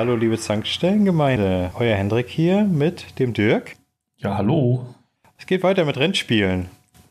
Hallo, liebe Zankstellengemeinde. Euer Hendrik hier mit dem Dirk. Ja, hallo. Es geht weiter mit Rennspielen.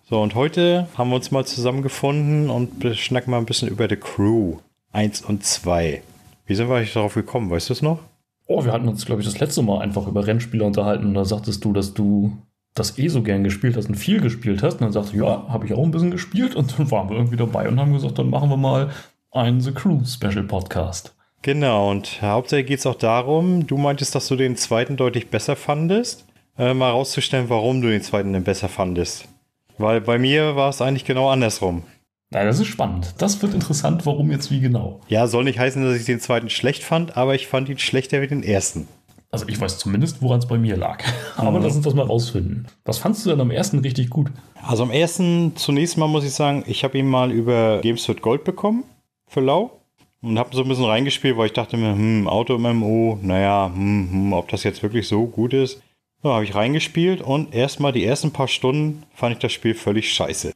So, und heute haben wir uns mal zusammengefunden und schnacken mal ein bisschen über The Crew 1 und 2. Wie sind wir eigentlich darauf gekommen? Weißt du es noch? Oh, wir hatten uns, glaube ich, das letzte Mal einfach über Rennspiele unterhalten und da sagtest du, dass du das eh so gern gespielt hast und viel gespielt hast. Und dann sagte ich, ja, habe ich auch ein bisschen gespielt und dann waren wir irgendwie dabei und haben gesagt, dann machen wir mal einen The Crew Special Podcast. Genau, und hauptsächlich geht es auch darum, du meintest, dass du den zweiten deutlich besser fandest. Äh, mal herauszustellen, warum du den zweiten denn besser fandest. Weil bei mir war es eigentlich genau andersrum. Na, das ist spannend. Das wird interessant, warum jetzt wie genau. Ja, soll nicht heißen, dass ich den zweiten schlecht fand, aber ich fand ihn schlechter wie den ersten. Also ich weiß zumindest, woran es bei mir lag. Aber mhm. lass uns das mal rausfinden. Was fandest du denn am ersten richtig gut? Also am ersten, zunächst mal muss ich sagen, ich habe ihn mal über Games with Gold bekommen für Lau. Und habe so ein bisschen reingespielt, weil ich dachte mir, hm, Auto-MMO, naja, hm, hm, ob das jetzt wirklich so gut ist. So, habe ich reingespielt und erstmal die ersten paar Stunden fand ich das Spiel völlig scheiße.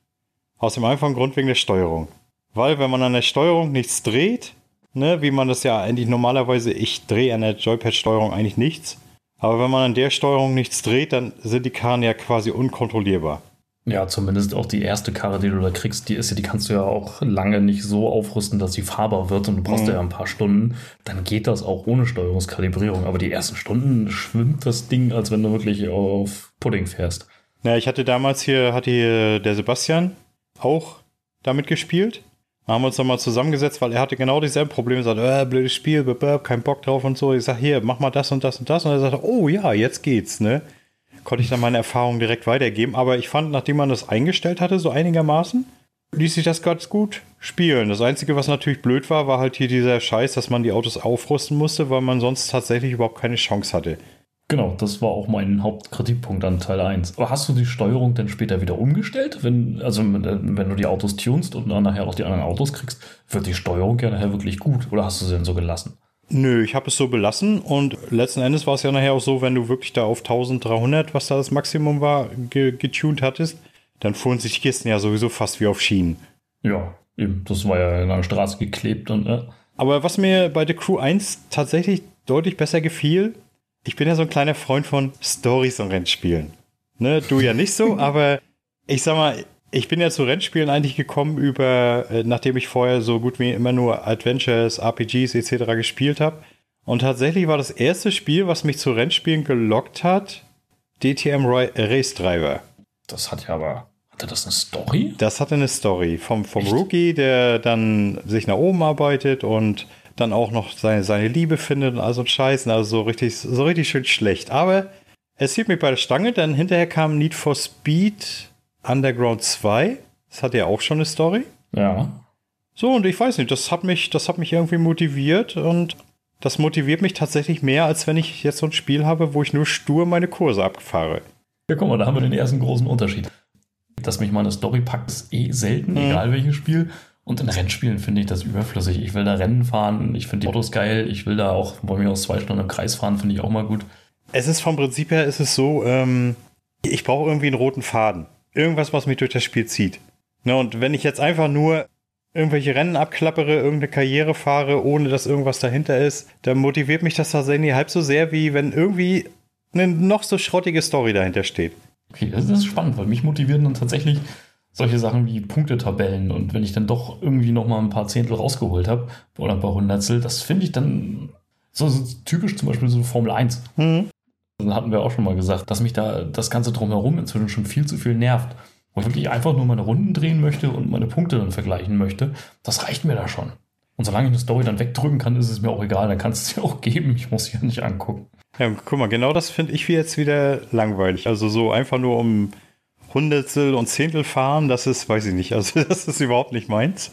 Aus dem einfachen Grund wegen der Steuerung. Weil wenn man an der Steuerung nichts dreht, ne, wie man das ja eigentlich normalerweise, ich drehe an der Joypad-Steuerung eigentlich nichts. Aber wenn man an der Steuerung nichts dreht, dann sind die Karren ja quasi unkontrollierbar. Ja, zumindest auch die erste Karre, die du da kriegst, die ist ja, die kannst du ja auch lange nicht so aufrüsten, dass sie fahrbar wird und du brauchst mhm. ja ein paar Stunden. Dann geht das auch ohne Steuerungskalibrierung. Aber die ersten Stunden schwimmt das Ding, als wenn du wirklich auf Pudding fährst. Ja, ich hatte damals hier, hatte hier der Sebastian auch damit gespielt. Da haben wir uns nochmal zusammengesetzt, weil er hatte genau dieselben Probleme. Er sagte, äh, blödes Spiel, kein Bock drauf und so. Ich sag, hier, mach mal das und das und das. Und er sagte, oh ja, jetzt geht's, ne? Konnte ich dann meine Erfahrungen direkt weitergeben. Aber ich fand, nachdem man das eingestellt hatte, so einigermaßen, ließ sich das ganz gut spielen. Das Einzige, was natürlich blöd war, war halt hier dieser Scheiß, dass man die Autos aufrüsten musste, weil man sonst tatsächlich überhaupt keine Chance hatte. Genau, das war auch mein Hauptkritikpunkt an Teil 1. Aber hast du die Steuerung denn später wieder umgestellt? Wenn, also wenn du die Autos tunst und dann nachher auch die anderen Autos kriegst, wird die Steuerung ja nachher wirklich gut? Oder hast du sie denn so gelassen? Nö, ich habe es so belassen und letzten Endes war es ja nachher auch so, wenn du wirklich da auf 1300, was da das Maximum war, ge getuned hattest, dann fuhren sich die Kisten ja sowieso fast wie auf Schienen. Ja, eben, das war ja in der Straße geklebt und. Äh. Aber was mir bei The Crew 1 tatsächlich deutlich besser gefiel, ich bin ja so ein kleiner Freund von Stories und Rennspielen. Ne, du ja nicht so, aber ich sag mal, ich bin ja zu Rennspielen eigentlich gekommen über, äh, nachdem ich vorher so gut wie immer nur Adventures, RPGs etc. gespielt habe. Und tatsächlich war das erste Spiel, was mich zu Rennspielen gelockt hat, DTM Race Driver. Das hat ja aber, hatte das eine Story? Das hatte eine Story vom, vom Rookie, der dann sich nach oben arbeitet und dann auch noch seine, seine Liebe findet und all so ein Scheiß. Also so richtig, so richtig schön schlecht. Aber es hielt mich bei der Stange, denn hinterher kam Need for Speed Underground 2. Das hat ja auch schon eine Story. Ja. So, und ich weiß nicht, das hat mich, das hat mich irgendwie motiviert und das motiviert mich tatsächlich mehr, als wenn ich jetzt so ein Spiel habe, wo ich nur stur meine Kurse abfahre. Ja, guck mal, da haben wir den ersten großen Unterschied. Dass mich mal eine Story packt, ist eh selten, mhm. egal welches Spiel. Und in Rennspielen finde ich das überflüssig. Ich will da Rennen fahren, ich finde die Autos geil, ich will da auch bei mir aus zwei Stunden im Kreis fahren, finde ich auch mal gut. Es ist vom Prinzip her, ist es so, ähm, ich brauche irgendwie einen roten Faden irgendwas, was mich durch das Spiel zieht. Ne, und wenn ich jetzt einfach nur irgendwelche Rennen abklappere, irgendeine Karriere fahre, ohne dass irgendwas dahinter ist, dann motiviert mich das tatsächlich halb so sehr, wie wenn irgendwie eine noch so schrottige Story dahinter steht. Okay, das ist spannend, weil mich motivieren dann tatsächlich solche Sachen wie Punktetabellen und wenn ich dann doch irgendwie noch mal ein paar Zehntel rausgeholt habe oder ein paar Hundertstel, das finde ich dann so, so, typisch zum Beispiel so Formel 1. Mhm. Das hatten wir auch schon mal gesagt, dass mich da das Ganze drumherum inzwischen schon viel zu viel nervt. Wo ich wirklich einfach nur meine Runden drehen möchte und meine Punkte dann vergleichen möchte, das reicht mir da schon. Und solange ich eine Story dann wegdrücken kann, ist es mir auch egal. Dann kannst du es dir auch geben. Ich muss sie ja nicht angucken. Ja, guck mal, genau das finde ich jetzt wieder langweilig. Also so einfach nur um Hundertstel und Zehntel fahren, das ist, weiß ich nicht, also das ist überhaupt nicht meins.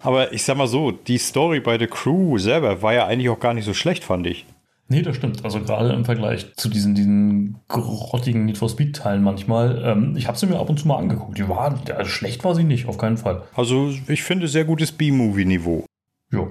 Aber ich sag mal so, die Story bei The Crew selber war ja eigentlich auch gar nicht so schlecht, fand ich. Nee, das stimmt. Also gerade im Vergleich zu diesen, diesen grottigen Need for Speed-Teilen manchmal. Ähm, ich habe sie mir ab und zu mal angeguckt. Die war, also schlecht war sie nicht, auf keinen Fall. Also ich finde sehr gutes B-Movie-Niveau. Ja.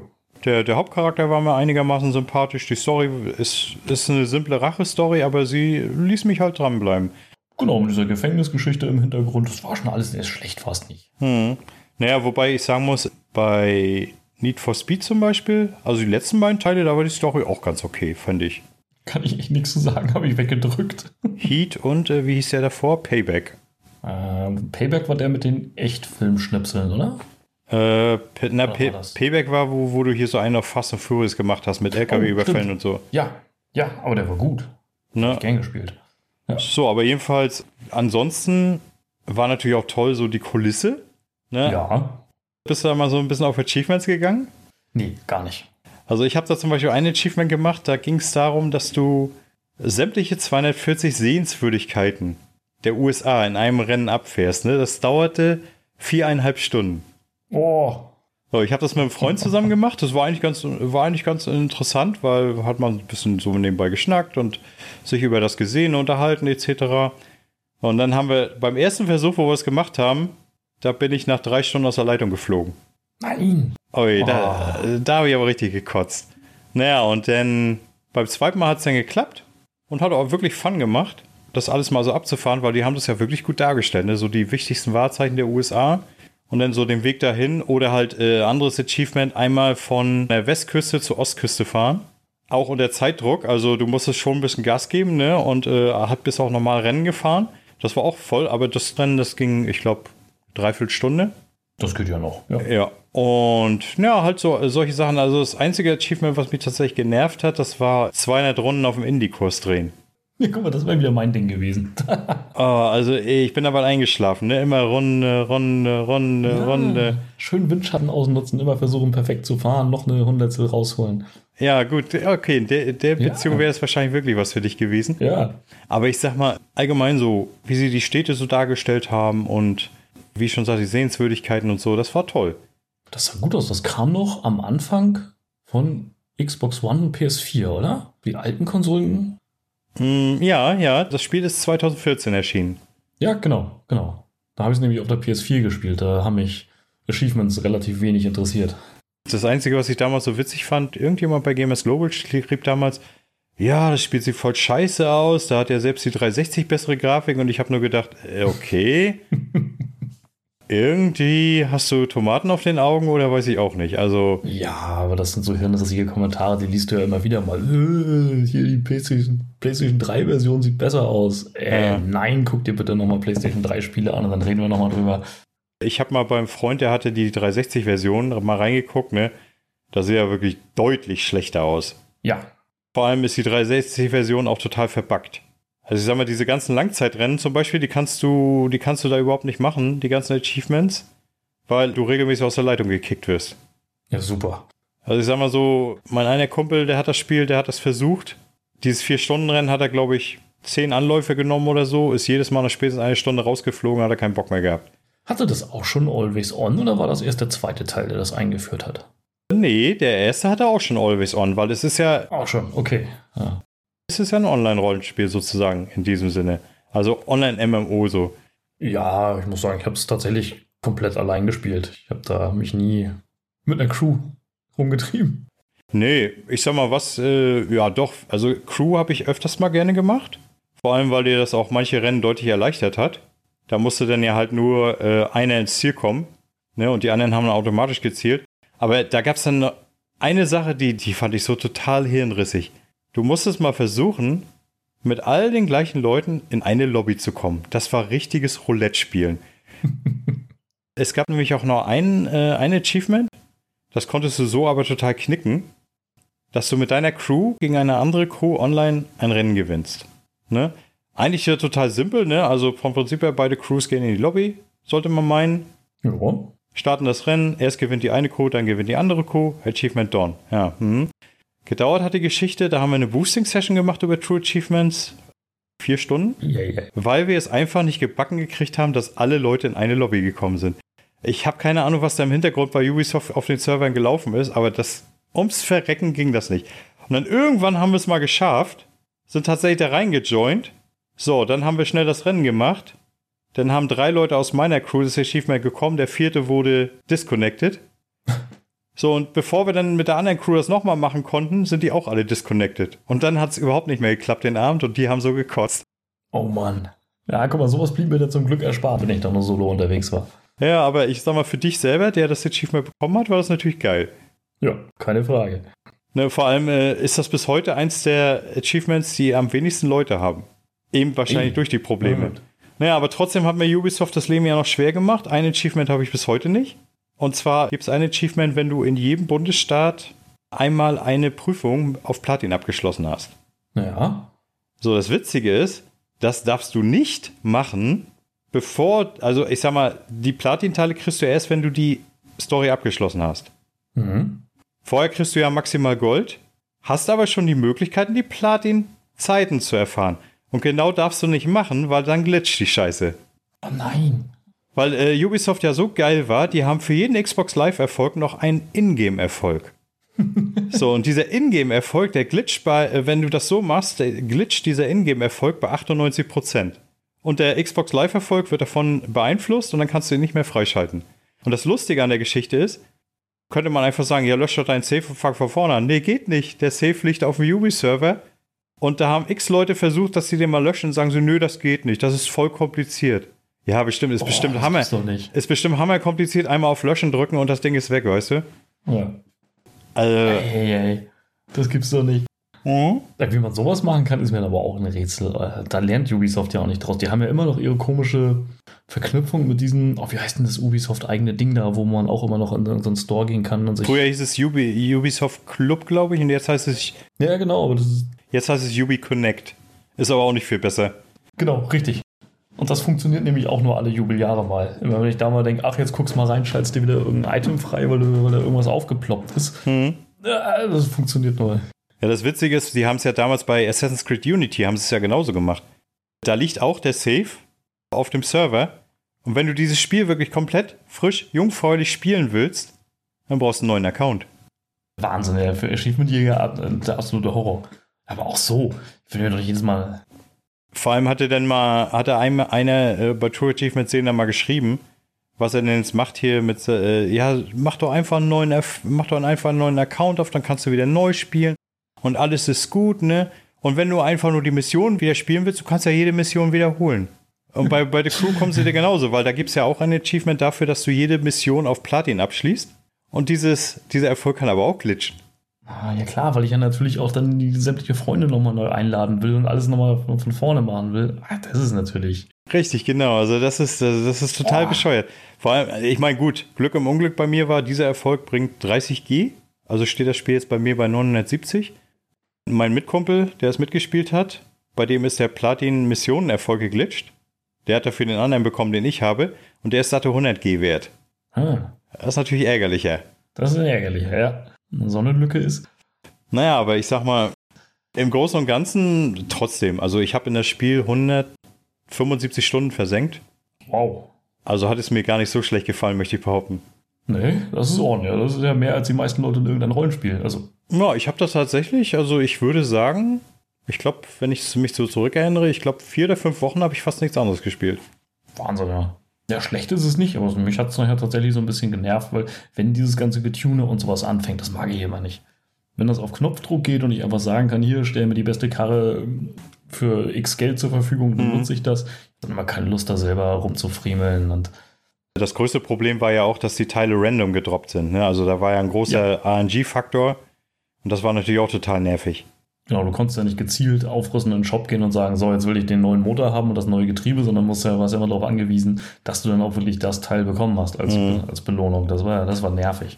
Der, der Hauptcharakter war mir einigermaßen sympathisch. Die Story ist, ist eine simple Rache-Story, aber sie ließ mich halt dranbleiben. Genau, mit dieser Gefängnisgeschichte im Hintergrund. Das war schon alles, erst schlecht fast nicht. Hm. Naja, wobei ich sagen muss, bei Need for Speed zum Beispiel. Also die letzten beiden Teile, da war die Story auch ganz okay, fand ich. Kann ich echt nichts zu sagen, habe ich weggedrückt. Heat und äh, wie hieß der davor? Payback. Ähm, Payback war der mit den Echtfilmschnipseln, oder? Äh, na, Oder Pay war? Payback war, wo, wo du hier so einen auf Fast and Furious gemacht hast mit LKW-Überfällen stimmt. und so. Ja, ja, aber der war gut. Ne? Hab gern gespielt. So, aber jedenfalls, ansonsten war natürlich auch toll so die Kulisse. Ne? Ja. Bist du da mal so ein bisschen auf Achievements gegangen? Nee, gar nicht. Also ich habe da zum Beispiel ein Achievement gemacht, da ging es darum, dass du sämtliche 240 Sehenswürdigkeiten der USA in einem Rennen abfährst. Ne? Das dauerte viereinhalb Stunden. Oh, So, ich habe das mit einem Freund zusammen gemacht. Das war eigentlich ganz, war eigentlich ganz interessant, weil hat man ein bisschen so nebenbei geschnackt und sich über das Gesehene unterhalten etc. Und dann haben wir beim ersten Versuch, wo wir es gemacht haben, da bin ich nach drei Stunden aus der Leitung geflogen. nein. Ui, da, da habe ich aber richtig gekotzt. Naja, und dann beim zweiten Mal hat es dann geklappt und hat auch wirklich Fun gemacht, das alles mal so abzufahren, weil die haben das ja wirklich gut dargestellt. Ne? So die wichtigsten Wahrzeichen der USA und dann so den Weg dahin oder halt äh, anderes Achievement, einmal von der Westküste zur Ostküste fahren. Auch unter Zeitdruck, also du musstest schon ein bisschen Gas geben, ne? Und äh, hat bis auch normal Rennen gefahren. Das war auch voll, aber das Rennen, das ging, ich glaube, dreiviertel Stunde. Das geht ja noch. Ja. Ja, und ja, halt so solche Sachen. Also das einzige Achievement, was mich tatsächlich genervt hat, das war 200 Runden auf dem Indie-Kurs drehen. ja, guck mal, das wäre wieder mein Ding gewesen. Oh, also ich bin dabei eingeschlafen, ne? Immer Runde, Runde, Runde, Runde. Schön Windschatten ausnutzen, immer versuchen, perfekt zu fahren, noch eine Hundertstel rausholen. Ja, gut, okay, in der, der Ja. Beziehung wäre es wahrscheinlich wirklich was für dich gewesen. Ja. Aber ich sag mal, allgemein so, wie sie die Städte so dargestellt haben und wie ich schon sagte, die Sehenswürdigkeiten und so, das war toll. Das sah gut aus. Das kam noch am Anfang von Xbox One und PS4, oder? Die alten Konsolen. Hm, ja, ja, das Spiel ist 2014 erschienen. Ja, genau, genau. Da habe ich es nämlich auf der PS4 gespielt. Da haben mich Achievements relativ wenig interessiert. Das Einzige, was ich damals so witzig fand, irgendjemand bei Gamers Global schrieb damals, ja, das Spiel sieht voll scheiße aus, da hat ja selbst die 360 bessere Grafik und ich habe nur gedacht, äh, okay. Irgendwie hast du Tomaten auf den Augen oder weiß ich auch nicht. Also, Ja, aber das sind so hirnrissige Kommentare, die liest du ja immer wieder mal. Äh, hier die PlayStation, PlayStation 3 Version sieht besser aus. Äh, Ja. nein, guck dir bitte nochmal PlayStation 3 Spiele an und dann reden wir nochmal drüber. ich habe mal beim Freund, der hatte die 360-Version, mal reingeguckt, ne? Da sieht er wirklich deutlich schlechter aus. Ja, Vor allem ist die 360-Version auch total verbuggt. Also ich sag mal, diese ganzen Langzeitrennen zum Beispiel, die kannst du, die kannst du da überhaupt nicht machen, die ganzen Achievements, weil du regelmäßig aus der Leitung gekickt wirst. ja, super. Also ich sag mal so, mein einer Kumpel, der hat das Spiel, der hat das versucht. Dieses Vier-Stunden-Rennen hat er, glaube ich, zehn Anläufe genommen oder so, ist jedes Mal nach spätestens eine Stunde rausgeflogen, hat er keinen Bock mehr gehabt. Hatte das auch schon Always On oder war das erst der zweite Teil, der das eingeführt hat? Nee, der erste hatte auch schon Always On, weil es ist ja, Auch schon, okay. Ja. Es ist ja ein Online-Rollenspiel sozusagen in diesem Sinne. Also Online-MMO so. Ja, ich muss sagen, ich habe es tatsächlich komplett allein gespielt. Ich habe da mich nie mit einer Crew rumgetrieben. Nee, ich sag mal was, äh, ja doch, also Crew habe ich öfters mal gerne gemacht. Vor allem, weil dir das auch manche Rennen deutlich erleichtert hat. Da musste dann ja halt nur äh, einer ins Ziel kommen. Ne, und die anderen haben dann automatisch gezielt. Aber da gab es dann eine Sache, die, die fand ich so total hirnrissig. Du musstest mal versuchen, mit all den gleichen Leuten in eine Lobby zu kommen. Das war richtiges Roulette-Spielen. es gab nämlich auch noch ein, äh, ein Achievement, das konntest du so aber total knicken, dass du mit deiner Crew gegen eine andere Crew online ein Rennen gewinnst. Ne? Eigentlich ja total simpel, ne? Also vom Prinzip her, beide Crews gehen in die Lobby, sollte man meinen. Ja. Starten das Rennen, erst gewinnt die eine Crew, dann gewinnt die andere Crew. Achievement Dawn. Ja. Hm. Gedauert hat die Geschichte, da haben wir eine Boosting-Session gemacht über True Achievements. Vier Stunden. Ja, ja. Weil wir es einfach nicht gebacken gekriegt haben, dass alle Leute in eine Lobby gekommen sind. Ich habe keine Ahnung, was da im Hintergrund bei Ubisoft auf den Servern gelaufen ist, aber das ums Verrecken ging das nicht. Und dann irgendwann haben wir es mal geschafft, sind tatsächlich da reingejoint. So, dann haben wir schnell das Rennen gemacht. Dann haben drei Leute aus meiner Crew das Achievement gekommen, der vierte wurde disconnected. So, und bevor wir dann mit der anderen Crew das nochmal machen konnten, sind die auch alle disconnected. Und dann hat es überhaupt nicht mehr geklappt den Abend und die haben so gekotzt. Oh Mann. Ja, guck mal, sowas blieb mir dann zum Glück erspart, wenn ich doch nur solo unterwegs war. Ja, aber ich sag mal, für dich selber, der das Achievement bekommen hat, war das natürlich geil. Ja, keine Frage. Ne, vor allem äh, ist das bis heute eins der Achievements, die am wenigsten Leute haben. Eben wahrscheinlich Eben. durch die Probleme. Ja. Naja, aber trotzdem hat mir Ubisoft das Leben ja noch schwer gemacht. Ein Achievement habe ich bis heute nicht. Und zwar gibt es ein Achievement, wenn du in jedem Bundesstaat einmal eine Prüfung auf Platin abgeschlossen hast. Ja. So, das Witzige ist, das darfst du nicht machen, bevor, also ich sag mal, die Platin-Teile kriegst du erst, wenn du die Story abgeschlossen hast. Mhm. Vorher kriegst du ja maximal Gold, hast aber schon die Möglichkeiten, die Platin-Zeiten zu erfahren. Und genau darfst du nicht machen, weil dann glitscht die Scheiße. Oh nein. Weil äh, Ubisoft ja so geil war, die haben für jeden Xbox Live-Erfolg noch einen Ingame-Erfolg. so, und dieser Ingame-Erfolg, der glitscht bei, äh, wenn du das so machst, der glitscht dieser Ingame-Erfolg bei 98%. Und der Xbox Live-Erfolg wird davon beeinflusst und dann kannst du ihn nicht mehr freischalten. Und das Lustige an der Geschichte ist, könnte man einfach sagen, ja, lösch doch deinen Save und fang von vorne an. Nee, geht nicht. Der Save liegt auf dem Ubi-Server und da haben x Leute versucht, dass sie den mal löschen und sagen so, nö, das geht nicht. Das ist voll kompliziert. Ja, bestimmt, ist bestimmt das Hammer. gibt's doch nicht. Ist bestimmt hammer kompliziert, einmal auf Löschen drücken und das Ding ist weg, weißt du? Ja. Also, Ey, ey. Das gibt's doch nicht. hm? Ja, Wie man sowas machen kann, ist mir aber auch ein Rätsel. Äh, Da lernt Ubisoft ja auch nicht draus. Die haben ja immer noch ihre komische Verknüpfung mit diesem, oh, wie heißt denn das Ubisoft-eigene Ding da, wo man auch immer noch in so einen Store gehen kann und sich. Früher hieß es Ubi, Ubisoft Club, glaube ich, und jetzt heißt es Ja, genau, aber das ist. jetzt heißt es Ubi Connect. Ist aber auch nicht viel besser. Genau, richtig. Und das funktioniert nämlich auch nur alle Jubeljahre mal. Immer wenn ich da mal denke, ach, jetzt guckst mal rein, schaltest dir wieder irgendein Item frei, weil, weil da irgendwas aufgeploppt ist. Hm. Ja, das funktioniert nur. Ja, das Witzige ist, die haben es ja damals bei Assassin's Creed Unity, haben sie es ja genauso gemacht. Da liegt auch der Save auf dem Server. Und wenn du dieses Spiel wirklich komplett frisch, jungfräulich spielen willst, dann brauchst du einen neuen Account. Wahnsinn, ja, für Achievement-Jäger äh, der absolute Horror. Aber auch so. Ich will mir doch jedes Mal. Vor allem hatte dann mal, hatte einem, einer äh, bei True Achievement 10 dann mal geschrieben, was er denn jetzt macht hier mit, äh, ja, mach doch einfach einen neuen, mach doch einfach einen neuen Account auf, dann kannst du wieder neu spielen und alles ist gut, ne? Und wenn du einfach nur die Mission wieder spielen willst, du kannst ja jede Mission wiederholen. Und bei, bei The Crew kommen sie dir genauso, weil da gibt es ja auch ein Achievement dafür, dass du jede Mission auf Platin abschließt. Und dieses, dieser Erfolg kann aber auch glitschen. Ah, ja klar, weil ich ja natürlich auch dann die sämtliche Freunde nochmal neu einladen will und alles nochmal von, von vorne machen will. Ah, das ist natürlich. Richtig, genau. Also das ist, das ist total Boah. bescheuert. Vor allem, ich meine, gut, Glück im Unglück bei mir war, dieser Erfolg bringt 30G. Also steht das Spiel jetzt bei mir bei 970. Mein Mitkumpel, der es mitgespielt hat, bei dem ist der Platin-Missionen-Erfolg geglitscht. Der hat dafür den anderen bekommen, den ich habe. Und der ist satte 100G wert. Ah, Das ist natürlich ärgerlicher. das ist ärgerlich, ja. Eine Lücke ist. Naja, aber ich sag mal, im Großen und Ganzen trotzdem. Also ich habe in das Spiel 175 Stunden versenkt. Wow. Also hat es mir gar nicht so schlecht gefallen, möchte ich behaupten. Nee, das ist ordentlich. Das ist ja mehr als die meisten Leute in irgendeinem Rollenspiel. Also, Ja, ich habe das tatsächlich, also ich würde sagen, ich glaube, wenn ich mich so zurückerinnere, ich glaube, vier oder fünf Wochen habe ich fast nichts anderes gespielt. Wahnsinn, ja. Ja, schlecht ist es nicht, aber mich hat es nachher tatsächlich so ein bisschen genervt, weil wenn dieses ganze Getune und sowas anfängt, das mag ich immer nicht. Wenn das auf Knopfdruck geht und ich einfach sagen kann, hier, stell mir die beste Karre für x Geld zur Verfügung, dann Mhm. nutze ich das. Dann immer keine Lust, da selber rumzufriemeln und Das größte Problem war ja auch, dass die Teile random gedroppt sind. Ne? Also da war ja ein großer RNG-Faktor und das war natürlich auch total nervig. Genau, du konntest ja nicht gezielt aufrüsten in den Shop gehen und sagen, so, jetzt will ich den neuen Motor haben und das neue Getriebe, sondern musst ja, warst ja immer darauf angewiesen, dass du dann auch wirklich das Teil bekommen hast als, Mhm. als Belohnung. Das war, das war nervig.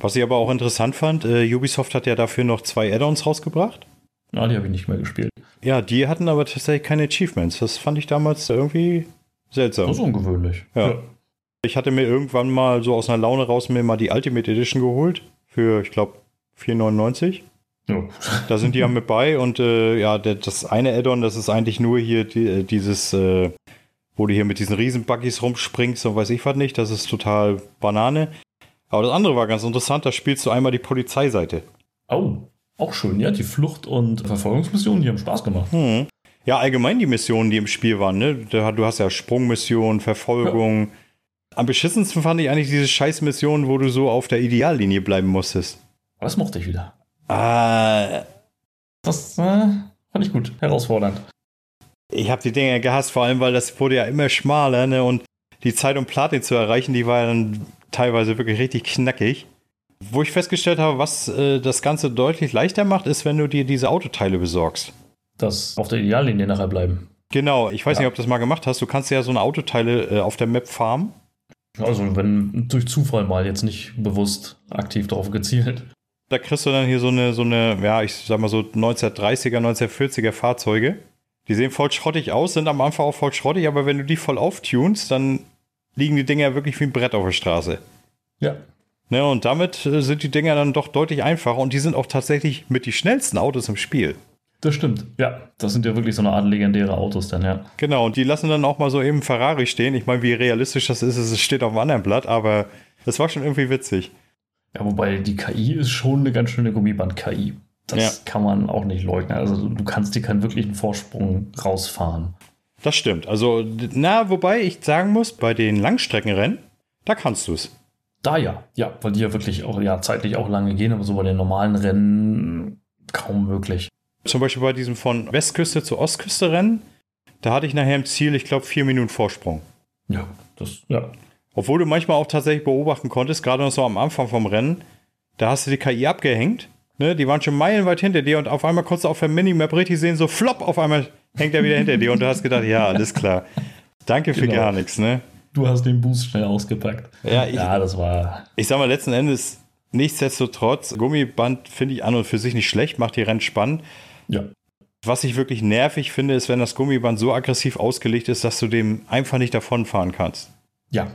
Was ich aber auch interessant fand, äh, Ubisoft hat ja dafür noch zwei Add-ons rausgebracht. Na, die habe ich nicht mehr gespielt. Ja, die hatten aber tatsächlich keine Achievements. Das fand ich damals irgendwie seltsam. Das ist ungewöhnlich. Ja. Ich hatte mir irgendwann mal so aus einer Laune raus mir mal die Ultimate Edition geholt für, ich glaube, 4,99. Ja. Da sind die ja mit bei und äh, ja, der, das eine Add-on, das ist eigentlich nur hier die, äh, dieses, äh, wo du hier mit diesen Riesenbuggies rumspringst und weiß ich was nicht, das ist total Banane. Aber das andere war ganz interessant, da spielst du einmal die Polizeiseite. Oh, auch schön. Ja, die Flucht- und Verfolgungsmissionen, die haben Spaß gemacht. Hm. Ja, allgemein die Missionen, die im Spiel waren, ne? Du hast ja Sprungmissionen, Verfolgung. Am beschissensten fand ich eigentlich diese scheiß Missionen, wo du so auf der Ideallinie bleiben musstest. Das mochte ich wieder. Ah, Das äh, fand ich gut. Herausfordernd. ich habe die Dinger gehasst, vor allem, weil das wurde ja immer schmaler, ne? Und die Zeit, um Platin zu erreichen, die war ja dann teilweise wirklich richtig knackig. Wo ich festgestellt habe, was äh, das Ganze deutlich leichter macht, ist, wenn du dir diese Autoteile besorgst. Das auf der Ideallinie nachher bleiben. Genau, ich weiß Ja. nicht, ob du das mal gemacht hast. Du kannst ja so eine Autoteile äh, auf der Map farmen. Also wenn durch Zufall mal jetzt nicht bewusst aktiv drauf gezielt. Da kriegst du dann hier so eine, so eine, ja, ich sag mal so 1930er, 1940er Fahrzeuge. Die sehen voll schrottig aus, sind am Anfang auch voll schrottig, aber wenn du die voll auftunst, dann liegen die Dinger wirklich wie ein Brett auf der Straße. Ja. Ne, und damit äh, sind die Dinger dann doch deutlich einfacher und die sind auch tatsächlich mit die schnellsten Autos im Spiel. Das stimmt. Ja, das sind ja wirklich so eine Art legendäre Autos dann, ja. Genau, und die lassen dann auch mal so eben Ferrari stehen. Ich meine, wie realistisch das ist, es steht auf einem anderen Blatt, aber das war schon irgendwie witzig. Ja, wobei die KI ist schon eine ganz schöne Gummiband-KI. Das Ja. kann man auch nicht leugnen. Also du kannst dir keinen wirklichen Vorsprung rausfahren. Das stimmt. Also, na, wobei ich sagen muss, bei den Langstreckenrennen, da kannst du es. Da ja, ja, weil die ja wirklich auch ja, zeitlich auch lange gehen, aber so bei den normalen Rennen kaum möglich. Zum Beispiel bei diesem von Westküste zu Ostküste Rennen, da hatte ich nachher im Ziel, ich glaube, vier Minuten Vorsprung. Ja, das, ja. Obwohl du manchmal auch tatsächlich beobachten konntest, gerade noch so am Anfang vom Rennen, da hast du die KI abgehängt. Ne? Die waren schon meilenweit hinter dir und auf einmal konntest du auf der Minimap richtig sehen, so flop, auf einmal hängt er wieder hinter dir und du hast gedacht, ja, alles klar. Danke für Genau. gar nichts, ne? Du hast den Boost schnell ausgepackt. Ja, ich- ja das war. Ich sag mal, letzten Endes, nichtsdestotrotz, Gummiband finde ich an und für sich nicht schlecht, macht die Rennen spannend. Ja. Was ich wirklich nervig finde, ist, wenn das Gummiband so aggressiv ausgelegt ist, dass du dem einfach nicht davonfahren kannst. Ja.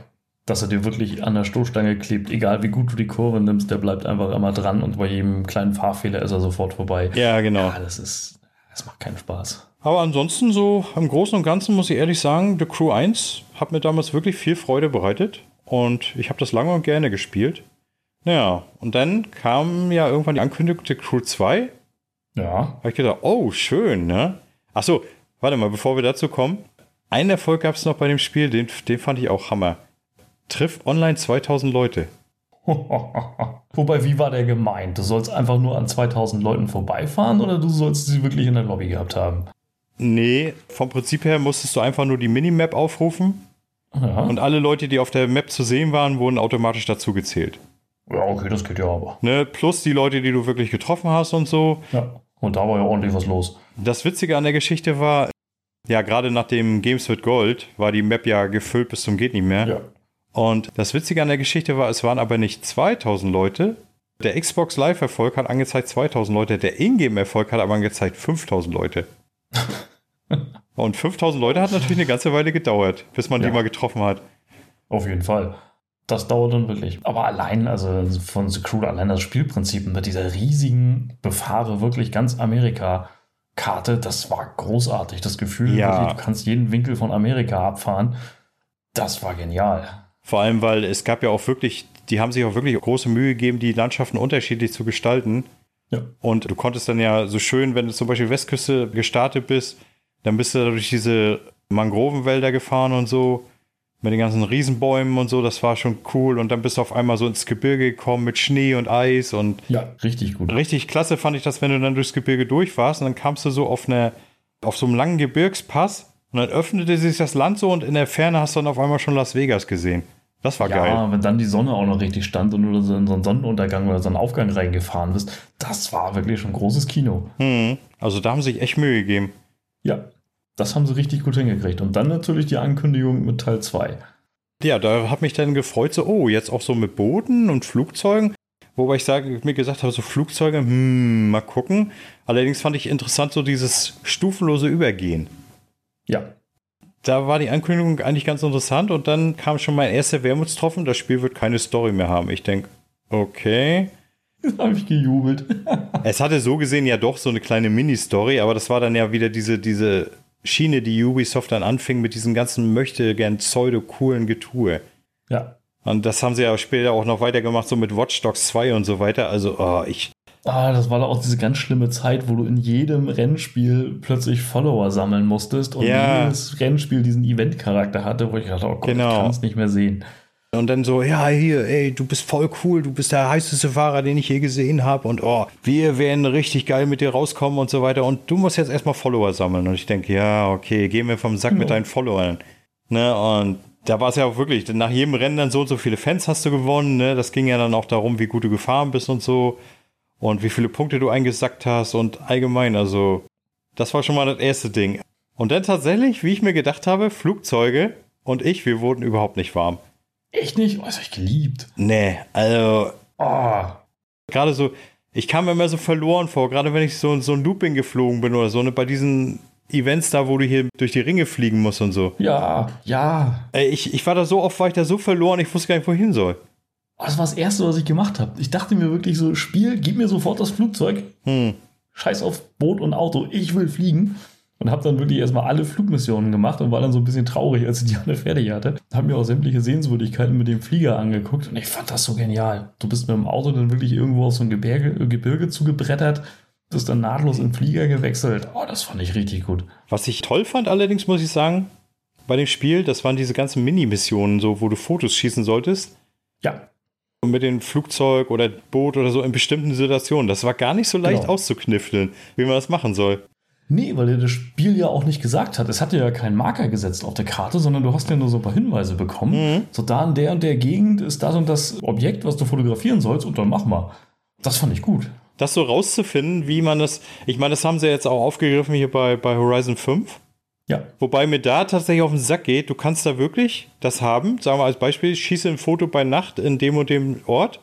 Dass er dir wirklich an der Stoßstange klebt, egal wie gut du die Kurve nimmst, der bleibt einfach immer dran und bei jedem kleinen Fahrfehler ist er sofort vorbei. Ja, genau. Ja, das ist. Das macht keinen Spaß. Aber ansonsten so im Großen und Ganzen muss ich ehrlich sagen, The Crew 1 hat mir damals wirklich viel Freude bereitet und ich habe das lange und gerne gespielt. Naja, und dann kam ja irgendwann die Ankündigung The Crew 2. Ja. Habe ich gedacht, oh, schön, ne? Achso, warte mal, bevor wir dazu kommen. Einen Erfolg gab es noch bei dem Spiel, den, den fand ich auch Hammer. Trifft online 2000 Leute. Wobei, wie war der gemeint? Du sollst einfach nur an 2000 Leuten vorbeifahren oder du sollst sie wirklich in der Lobby gehabt haben? Nee, vom Prinzip her musstest du einfach nur die Minimap aufrufen Ja. und alle Leute, die auf der Map zu sehen waren, wurden automatisch dazu gezählt. ja, okay, das geht ja aber. Ne? Plus die Leute, die du wirklich getroffen hast und so. Ja. Und da war ja ordentlich was los. Das Witzige an der Geschichte war, ja, gerade nach dem Games with Gold war die Map ja gefüllt bis zum geht nicht mehr. Ja. Und das Witzige an der Geschichte war, es waren aber nicht 2000 Leute. Der Xbox Live-Erfolg hat angezeigt 2000 Leute, der Ingame-Erfolg hat aber angezeigt 5000 Leute. Und 5000 Leute hat natürlich eine ganze Weile gedauert, bis man Ja. die mal getroffen hat. Auf jeden Fall. Das dauert dann wirklich. Aber allein, also von The Crew, allein das Spielprinzip mit dieser riesigen, befahre wirklich ganz Amerika-Karte, das war großartig. Das Gefühl, Ja. wirklich, du kannst jeden Winkel von Amerika abfahren. Das war genial. Vor allem, weil es gab ja auch wirklich, die haben sich auch wirklich große Mühe gegeben, die Landschaften unterschiedlich zu gestalten. Ja. Und du konntest dann ja so schön, wenn du zum Beispiel Westküste gestartet bist, dann bist du da durch diese Mangrovenwälder gefahren und so, mit den ganzen Riesenbäumen und so, das war schon cool. Und dann bist du auf einmal so ins Gebirge gekommen mit Schnee und Eis und Ja, richtig gut. richtig klasse fand ich das, wenn du dann durchs Gebirge durch warst und dann kamst du so auf eine, auf so einem langen Gebirgspass und dann öffnete sich das Land so und in der Ferne hast du dann auf einmal schon Las Vegas gesehen. Das war Ja, geil. wenn dann die Sonne auch noch richtig stand und du so in so einen Sonnenuntergang oder so einen Aufgang reingefahren bist, das war wirklich schon großes Kino. Hm. Also da haben sie sich echt Mühe gegeben. Ja, das haben sie richtig gut hingekriegt. Und dann natürlich die Ankündigung mit Teil 2. Ja, da hat mich dann gefreut, so, oh, jetzt auch so mit Booten und Flugzeugen. Wobei ich sage, mir gesagt habe, so Flugzeuge, hm, mal gucken. Allerdings fand ich interessant, so dieses stufenlose Übergehen. Ja, Da war die Ankündigung eigentlich ganz interessant und dann kam schon mein erster Wermutstropfen. Das Spiel wird keine Story mehr haben. Ich denke, okay. da habe ich gejubelt. Es hatte so gesehen ja doch so eine kleine Mini-Story, aber das war dann ja wieder diese, diese Schiene, die Ubisoft dann anfing mit diesem ganzen möchte gern pseudo-coolen Getue. ja. Und das haben sie ja später auch noch weitergemacht, so mit Watch Dogs 2 und so weiter. Also, oh, ich. Ah, das war da auch diese ganz schlimme Zeit, wo du in jedem Rennspiel plötzlich Follower sammeln musstest und Ja. jedes Rennspiel diesen Event-Charakter hatte, wo ich dachte, oh Gott, Genau. ich kann es nicht mehr sehen. Und dann so, ja, hier, ey, du bist voll cool, du bist der heißeste Fahrer, den ich je gesehen habe. Und oh, wir werden richtig geil mit dir rauskommen und so weiter. Und du musst jetzt erstmal Follower sammeln. Und ich denke, ja, okay, geh mir vom Sack Genau. mit deinen Followern. Ne, und da war es ja auch wirklich, nach jedem Rennen dann so und so viele Fans hast du gewonnen. Ne? Das ging ja dann auch darum, wie gut du gefahren bist und so. Und wie viele Punkte du eingesackt hast und allgemein. Also, das war schon mal das erste Ding. Und dann tatsächlich, wie ich mir gedacht habe, Flugzeuge und ich, wir wurden überhaupt nicht warm. Echt nicht? Oh, das hab ich geliebt. Nee, also. Oh. Gerade so, ich kam mir immer so verloren vor, gerade wenn ich so, so ein Looping geflogen bin oder so, ne, bei diesen Events da, wo du hier durch die Ringe fliegen musst und so. Ja, ja. Ey, ich, ich war da so oft, war ich da so verloren, ich wusste gar nicht, wohin soll. Das war das Erste, was ich gemacht habe. Ich dachte mir wirklich so, Spiel, gib mir sofort das Flugzeug. Hm. Scheiß auf Boot und Auto, ich will fliegen. Und habe dann wirklich erstmal alle Flugmissionen gemacht und war dann so ein bisschen traurig, als ich die alle fertig hatte. Habe mir auch sämtliche Sehenswürdigkeiten mit dem Flieger angeguckt und ich fand das so genial. Du bist mit dem Auto dann wirklich irgendwo auf so ein Gebirge, äh, Gebirge zugebrettert, bist dann nahtlos in den Flieger gewechselt. Oh, das fand ich richtig gut. Was ich toll fand allerdings, muss ich sagen, bei dem Spiel, das waren diese ganzen Mini-Missionen, so, wo du Fotos schießen solltest. Ja. Mit dem Flugzeug oder Boot oder so in bestimmten Situationen. Das war gar nicht so leicht Genau. auszukniffeln, wie man das machen soll. Nee, weil dir das Spiel ja auch nicht gesagt hat. Es hatte ja keinen Marker gesetzt auf der Karte, sondern du hast ja nur so ein paar Hinweise bekommen. So da in der und der Gegend ist das und das Objekt, was du fotografieren sollst und dann mach mal. Das fand ich gut. Das so rauszufinden, wie man das. Ich meine, das haben sie jetzt auch aufgegriffen hier bei, bei Horizon 5. Ja. Wobei mir da tatsächlich auf den Sack geht, du kannst da wirklich das haben. Sagen wir als Beispiel, ich schieße ein Foto bei Nacht in dem und dem Ort.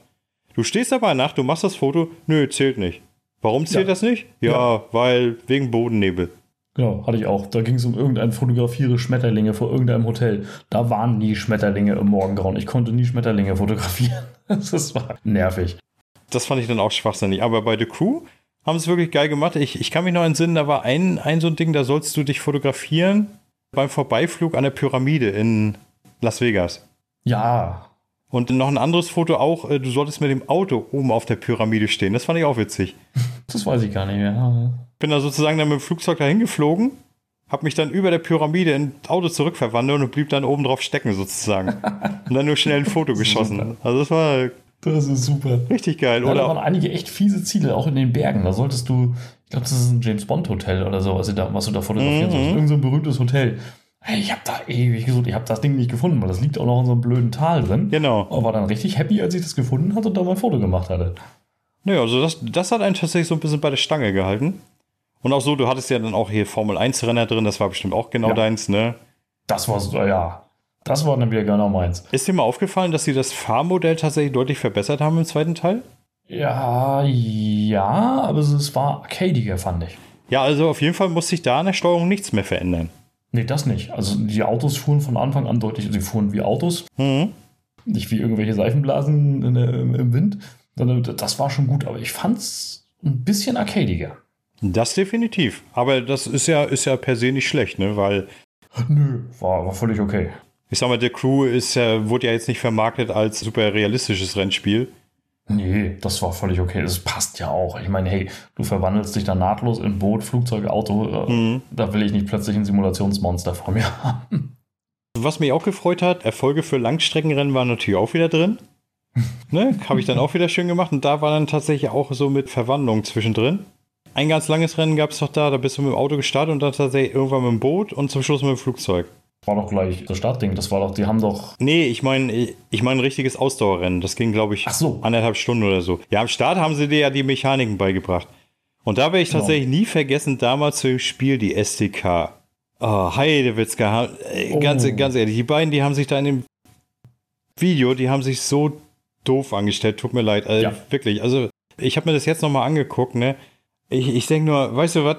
Du stehst da bei Nacht, du machst das Foto, nö, zählt nicht. Warum zählt Ja. das nicht? Ja, Ja. weil wegen Bodennebel. Genau, hatte ich auch. Da ging es um irgendein fotografiere Schmetterlinge vor irgendeinem Hotel. Da waren nie Schmetterlinge im Morgengrauen. Ich konnte nie Schmetterlinge fotografieren. Das war nervig. Das fand ich dann auch schwachsinnig. Aber bei The Crew haben es wirklich geil gemacht. Ich, ich kann mich noch entsinnen, da war ein, ein so ein Ding, da sollst du dich fotografieren beim Vorbeiflug an der Pyramide in Las Vegas. Ja, Und noch ein anderes Foto auch, äh, du solltest mit dem Auto oben auf der Pyramide stehen. Das fand ich auch witzig. das weiß ich gar nicht mehr. Bin da sozusagen dann mit dem Flugzeug dahin geflogen, hab mich dann über der Pyramide in das Auto zurückverwandelt und blieb dann oben drauf stecken sozusagen. und dann nur schnell ein Foto geschossen. Also das war Das ist super. richtig geil. Ja, da waren Oder einige echt fiese Ziele, auch in den Bergen. Da solltest du, ich glaube, das ist ein James Bond Hotel oder so, was, du da, was du da fotografieren Mhm. sollst. Irgend so ein berühmtes Hotel. Hey, ich habe da ewig gesucht, ich habe das Ding nicht gefunden, weil das liegt auch noch in so einem blöden Tal drin. genau. Aber war dann richtig happy, als ich das gefunden hatte und da mein Foto gemacht hatte. Naja, also das, das hat einen tatsächlich so ein bisschen bei der Stange gehalten. Und auch so, du hattest ja dann auch hier Formel 1 Renner drin, das war bestimmt auch genau Ja. deins, ne? Das war so, ja. Das war dann wieder genau meins. Ist dir mal aufgefallen, dass sie das Fahrmodell tatsächlich deutlich verbessert haben im zweiten Teil? Ja, ja, aber es war arcadiger, fand ich. Ja, also auf jeden Fall muss sich da an der Steuerung nichts mehr verändern. Nee, das nicht. Also die Autos fuhren von Anfang an deutlich, sie fuhren wie Autos, Mhm. nicht wie irgendwelche Seifenblasen in der, im, im Wind. Sondern Das war schon gut, aber ich fand's ein bisschen arcadiger. Das definitiv. Aber das ist ja, ist ja per se nicht schlecht, ne? Weil, Nö, war, war völlig okay. Ich sag mal, der Crew ist ja, wurde ja jetzt nicht vermarktet als super realistisches Rennspiel. Nee, das war völlig okay. Das passt ja auch. Ich meine, hey, du verwandelst dich da nahtlos in Boot, Flugzeug, Auto. Äh, Mhm. Da will ich nicht plötzlich ein Simulationsmonster vor mir haben. Was mich auch gefreut hat, Erfolge für Langstreckenrennen waren natürlich auch wieder drin. ne? Habe ich dann auch wieder schön gemacht. Und da war dann tatsächlich auch so mit Verwandlung zwischendrin. Ein ganz langes Rennen gab es doch da, da bist du mit dem Auto gestartet und dann tatsächlich irgendwann mit dem Boot und zum Schluss mit dem Flugzeug. War doch gleich das Startding. Das war doch, die haben doch. Nee, ich meine ich mein ein richtiges Ausdauerrennen. Das ging, glaube ich, so. anderthalb Stunden oder so. Ja, am Start haben sie dir ja die Mechaniken beigebracht. Und da werde ich Genau. tatsächlich nie vergessen, damals zu dem Spiel die SDK. Oh, Heidewitzka. Ey, Ganz, Oh. ganz ehrlich, die beiden, die haben sich da in dem Video, die haben sich so doof angestellt. Tut mir leid. Also, Ja. Wirklich. Also, ich habe mir das jetzt nochmal angeguckt, ne? Ich, ich denke nur, weißt du was?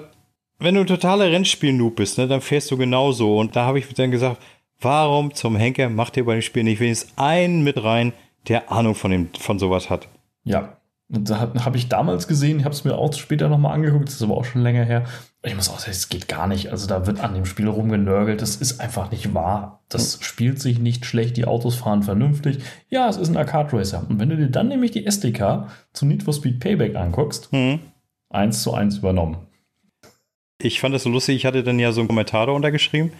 Wenn du ein totaler Rennspiel-Noob bist, ne, dann fährst du genauso. Und da habe ich dann gesagt, warum zum Henker macht ihr bei dem Spiel nicht wenigstens einen mit rein, der Ahnung von, dem, von sowas hat? Ja. Da habe ich damals gesehen, ich habe es mir auch später nochmal angeguckt, das ist aber auch schon länger her. Ich muss auch sagen, es geht gar nicht. Also da wird an dem Spiel rumgenörgelt. Das ist einfach nicht wahr. Das spielt sich nicht schlecht. Die Autos fahren vernünftig. Ja, es ist ein Arcade Racer. Und wenn du dir dann nämlich die SDK zu Need for Speed Payback anguckst, Hm. eins zu eins übernommen. Ich fand das so lustig, ich hatte dann ja so einen Kommentar darunter geschrieben.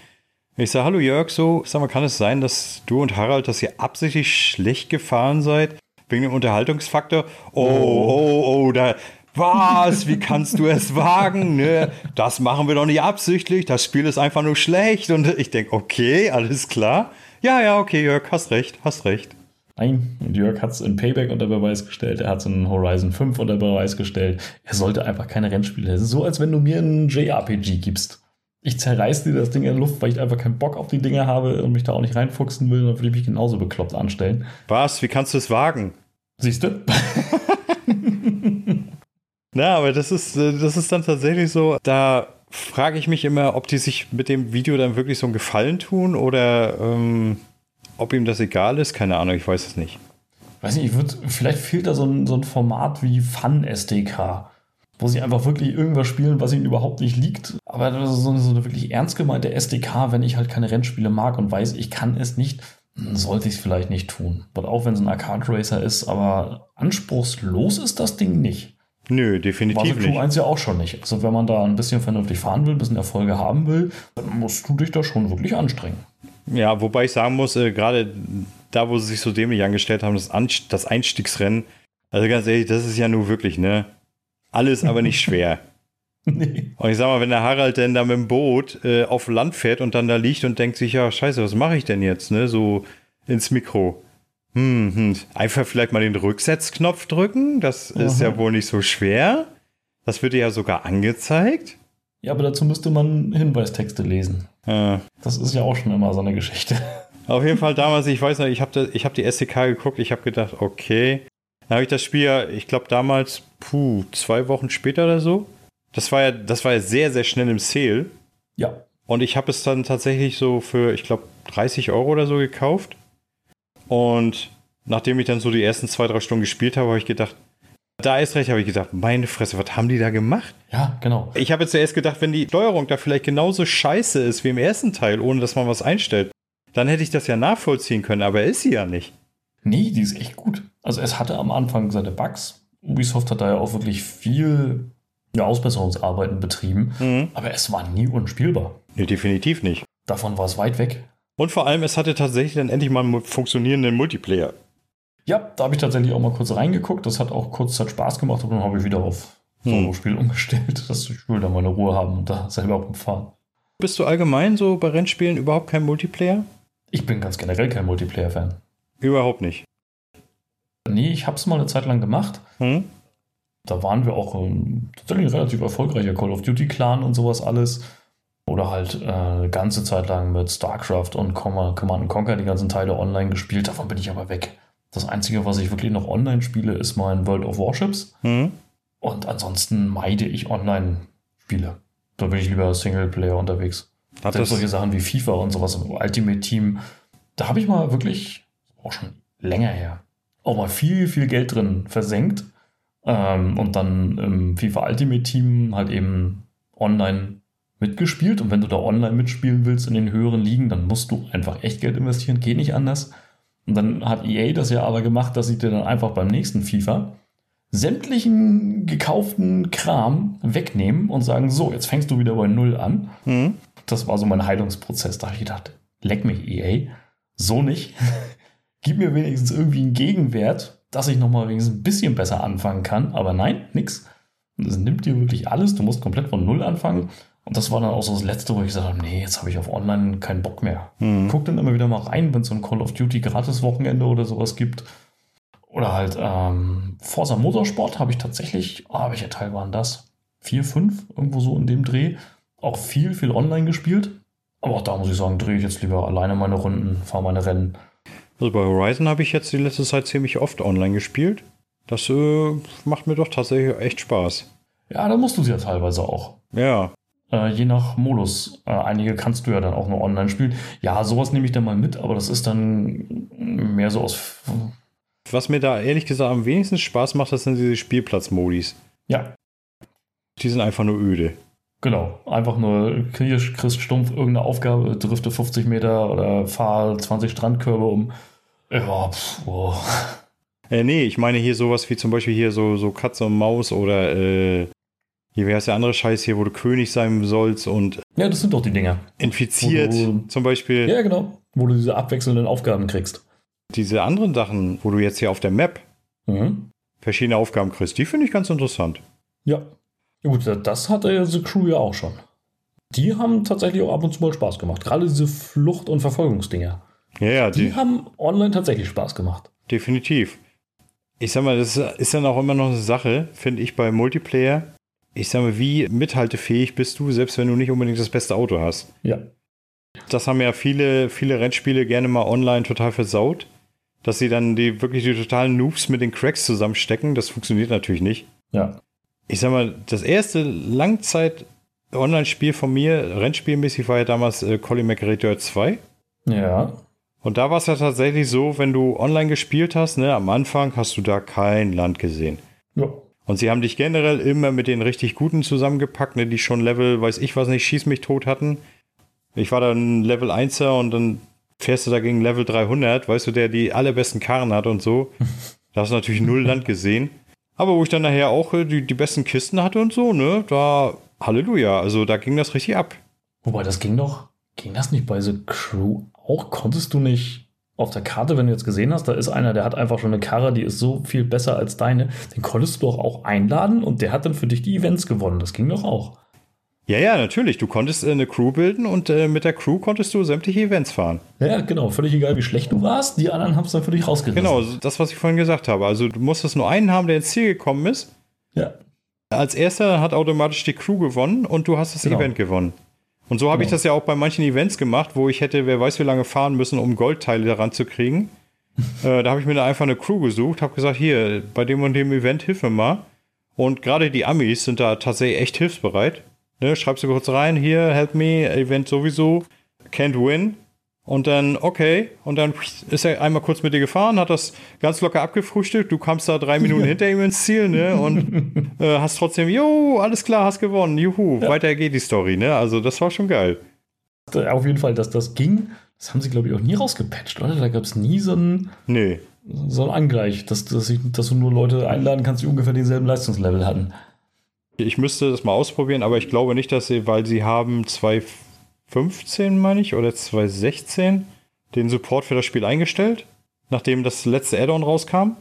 Ich sage, hallo Jörg, so, sag mal, kann es sein, dass du und Harald, dass ihr absichtlich schlecht gefahren seid? Wegen dem Unterhaltungsfaktor? Oh, oh, oh, da, was? Wie kannst du es wagen? Ne? Das machen wir doch nicht absichtlich, das Spiel ist einfach nur schlecht. Und ich denke, okay, alles klar. Ja, ja, okay, Jörg, hast recht, hast recht. Nein, Jörg hat es in Payback unter Beweis gestellt, er hat es in Horizon 5 unter Beweis gestellt. Er sollte einfach keine Rennspiele. Es ist so, als wenn du mir ein JRPG gibst. Ich zerreiß dir das Ding in der Luft, weil ich einfach keinen Bock auf die Dinge habe und mich da auch nicht reinfuchsen will, dann würde ich mich genauso bekloppt anstellen. Was? Wie kannst du es wagen? Siehst du? Na, aber das ist, äh, das ist dann tatsächlich so, da frage ich mich immer, ob die sich mit dem Video dann wirklich so einen Gefallen tun oder ähm, ob ihm das egal ist. Keine Ahnung, ich weiß es nicht. Weiß nicht, ich würde, vielleicht fehlt da so ein, so ein Format wie Fun SDK, wo sie einfach wirklich irgendwas spielen, was ihnen überhaupt nicht liegt. Aber das ist so eine, so eine wirklich ernst gemeinte SDK, wenn ich halt keine Rennspiele mag und weiß, ich kann es nicht, sollte ich es vielleicht nicht tun. Und auch wenn es ein Arcade Racer ist, aber anspruchslos ist das Ding nicht. Nö, War definitiv so Crew nicht. 1 ja auch schon nicht. Also wenn man da ein bisschen vernünftig fahren will, ein bisschen Erfolge haben will, dann musst du dich da schon wirklich anstrengen. Ja, wobei ich sagen muss, äh, gerade da, wo sie sich so dämlich angestellt haben, das, An das Einstiegsrennen, also ganz ehrlich, das ist ja nur wirklich, ne? Alles aber nicht schwer. nee. Und ich sag mal, wenn der Harald denn da mit dem Boot äh, auf Land fährt und dann da liegt und denkt sich, ja, scheiße, was mache ich denn jetzt, ne? So ins Mikro. Hm, hm. Einfach vielleicht mal den Rücksetzknopf drücken, das ist Aha. ja wohl nicht so schwer. Das wird dir ja sogar angezeigt. Ja, aber dazu müsste man Hinweistexte lesen. Das ist ja auch schon immer so eine Geschichte. Auf jeden Fall damals, ich weiß noch, ich habe hab die SDK geguckt, ich habe gedacht, okay. Dann habe ich das Spiel, ja, ich glaube damals, puh, zwei Wochen später oder so. Das war ja, das war ja sehr, sehr schnell im Sale. Ja. Und ich habe es dann tatsächlich so für, ich glaube, 30 Euro oder so gekauft. Und nachdem ich dann so die ersten zwei, drei Stunden gespielt habe, habe ich gedacht, da ist recht, habe ich gedacht, meine Fresse, was haben die da gemacht? Ja, genau. Ich habe zuerst gedacht, wenn die Steuerung da vielleicht genauso scheiße ist wie im ersten Teil, ohne dass man was einstellt, dann hätte ich das ja nachvollziehen können, aber ist sie ja nicht. Nee, die ist echt gut. Also es hatte am Anfang seine Bugs. Ubisoft hat da ja auch wirklich viel ja, Ausbesserungsarbeiten betrieben. Mhm. Aber es war nie unspielbar. Nee, definitiv nicht. Davon war es weit weg. Und vor allem, es hatte tatsächlich dann endlich mal einen funktionierenden Multiplayer. Ja, da habe ich tatsächlich auch mal kurz reingeguckt. Das hat auch kurzzeit Spaß gemacht und dann habe ich wieder auf Hm. Solo-Spiel umgestellt. Das, ich will da meine Ruhe haben und da selber rumfahren. Bist du allgemein so bei Rennspielen überhaupt kein Multiplayer? Ich bin ganz generell kein Multiplayer-Fan. Überhaupt nicht. Nee, ich habe es mal eine Zeit lang gemacht. Hm? Da waren wir auch ähm, tatsächlich ein relativ erfolgreicher Call of Duty Clan und sowas alles. Oder halt äh, eine ganze Zeit lang mit StarCraft und Com- Command Conquer die ganzen Teile online gespielt. Davon bin ich aber weg. Das Einzige, was ich wirklich noch online spiele, ist mein World of Warships. Hm? Und ansonsten meide ich Online-Spiele. Da bin ich lieber Singleplayer unterwegs. Hat Selbst solche Sachen wie FIFA und sowas, Ultimate Team, da habe ich mal wirklich, auch schon länger her, auch mal viel, viel Geld drin versenkt. Ähm, und dann im FIFA Ultimate Team halt eben online mitgespielt. Und wenn du da online mitspielen willst in den höheren Ligen, dann musst du einfach echt Geld investieren, geht nicht anders. Und dann hat EA das ja aber gemacht, dass sie dir dann einfach beim nächsten FIFA sämtlichen gekauften Kram wegnehmen und sagen, so, jetzt fängst du wieder bei Null an. hm? Das war so mein Heilungsprozess. Da habe ich gedacht, leck mich, EA. So nicht. Gib mir wenigstens irgendwie einen Gegenwert, dass ich nochmal wenigstens ein bisschen besser anfangen kann. Aber nein, nix. Es nimmt dir wirklich alles. Du musst komplett von Null anfangen. Und das war dann auch so das Letzte, wo ich gesagt habe, nee, jetzt habe ich auf Online keinen Bock mehr. Hm. Guck dann immer wieder mal rein, wenn es so ein Call of Duty Gratis-Wochenende oder sowas gibt. Oder halt ähm, Forza Motorsport habe ich tatsächlich, oh, welcher Teil waren das? Vier, fünf, irgendwo so in dem Dreh. Auch viel, viel online gespielt. Aber auch da muss ich sagen, drehe ich jetzt lieber alleine meine Runden, fahre meine Rennen. Also bei Horizon habe ich jetzt die letzte Zeit ziemlich oft online gespielt. Das äh, macht mir doch tatsächlich echt Spaß. Ja, da musst du sie ja teilweise auch. Ja. Äh, je nach Modus. Äh, einige kannst du ja dann auch nur online spielen. Ja, sowas nehme ich dann mal mit, aber das ist dann mehr so aus. Was mir da ehrlich gesagt am wenigsten Spaß macht, das sind diese Spielplatzmodis. Ja, Die sind einfach nur öde. Genau, einfach nur kriegst, stumpf irgendeine Aufgabe, drifte 50 Meter oder fahr 20 Strandkörbe um. Ja, pff, oh. Äh, nee, ich meine hier sowas wie zum Beispiel hier so, so Katze und Maus oder äh, hier, wie heißt der andere Scheiß hier, wo du König sein sollst und ja, das sind doch die Dinger. infiziert du- zum Beispiel. Ja, genau. Wo du diese abwechselnden Aufgaben kriegst. Diese anderen Sachen, wo du jetzt hier auf der Map Mhm. verschiedene Aufgaben kriegst, die finde ich ganz interessant. Ja. ja. Gut, das hatte ja The Crew ja auch schon. Die haben tatsächlich auch ab und zu mal Spaß gemacht. Gerade diese Flucht- und Verfolgungsdinger. Ja, ja, Die, die, haben online tatsächlich Spaß gemacht. definitiv. Ich sag mal, das ist dann auch immer noch eine Sache, finde ich, bei Multiplayer. Ich sag mal, wie mithaltefähig bist du, selbst wenn du nicht unbedingt das beste Auto hast? Ja. Das haben ja viele, viele Rennspiele gerne mal online total versaut, dass sie dann die wirklich die totalen Noobs mit den Cracks zusammenstecken. Das funktioniert natürlich nicht. Ja. Ich sag mal, das erste Langzeit-Online-Spiel von mir, rennspielmäßig, war ja damals äh, Colin McRae Dirt 2. Ja. Und da war es ja tatsächlich so, wenn du online gespielt hast, ne, am Anfang hast du da kein Land gesehen. Ja. Und sie haben dich generell immer mit den richtig Guten zusammengepackt, ne, die schon Level, weiß ich was nicht, schieß mich tot hatten. Ich war dann Level 1er und dann fährst du da gegen Level 300, weißt du, der die allerbesten Karren hat und so. Da hast du natürlich null Land gesehen. Aber wo ich dann nachher auch äh, die, die besten Kisten hatte und so, ne, da, Halleluja, also da ging das richtig ab. Wobei, das ging doch, ging das nicht bei The Crew auch? Konntest du nicht auf der Karte, wenn du jetzt gesehen hast, da ist einer, der hat einfach schon eine Karre, die ist so viel besser als deine, den konntest du doch auch einladen und der hat dann für dich die Events gewonnen. Das ging doch auch. Ja, ja, natürlich. Du konntest äh, eine Crew bilden und äh, mit der Crew konntest du sämtliche Events fahren. Ja, genau. Völlig egal, wie schlecht du warst. Die anderen haben es dann für dich rausgerissen. Genau, das, was ich vorhin gesagt habe. Also du musstest nur einen haben, der ins Ziel gekommen ist. Ja. Als erster hat automatisch die Crew gewonnen und du hast das Genau. Event gewonnen. Und so habe ich Genau. das ja auch bei manchen Events gemacht, wo ich hätte, wer weiß wie lange fahren müssen, um Goldteile daran zu kriegen. äh, da habe ich mir einfach eine Crew gesucht, habe gesagt, hier, bei dem und dem Event hilf mir mal. Und gerade die Amis sind da tatsächlich echt hilfsbereit. Ne, schreibst du kurz rein, hier, help me, Event sowieso, can't win. Und dann, okay, und dann ist er einmal kurz mit dir gefahren, hat das ganz locker abgefrühstückt. Du kamst da drei Minuten hinter ihm ins Ziel, ne? Und äh, hast trotzdem, jo, alles klar, hast gewonnen, juhu, weiter geht die Story, ne? Also das war schon geil. Auf jeden Fall, dass das ging, das haben sie, glaube ich, auch nie rausgepatcht, oder? Da gab es nie so einen, Nee. so einen Angleich, dass, dass, ich, dass du nur Leute einladen kannst, die ungefähr denselben Leistungslevel hatten. Ich müsste das mal ausprobieren, aber ich glaube nicht, dass sie, weil sie haben 2015, meine ich, oder 2016 den Support für das Spiel eingestellt, nachdem das letzte Add-on rauskam.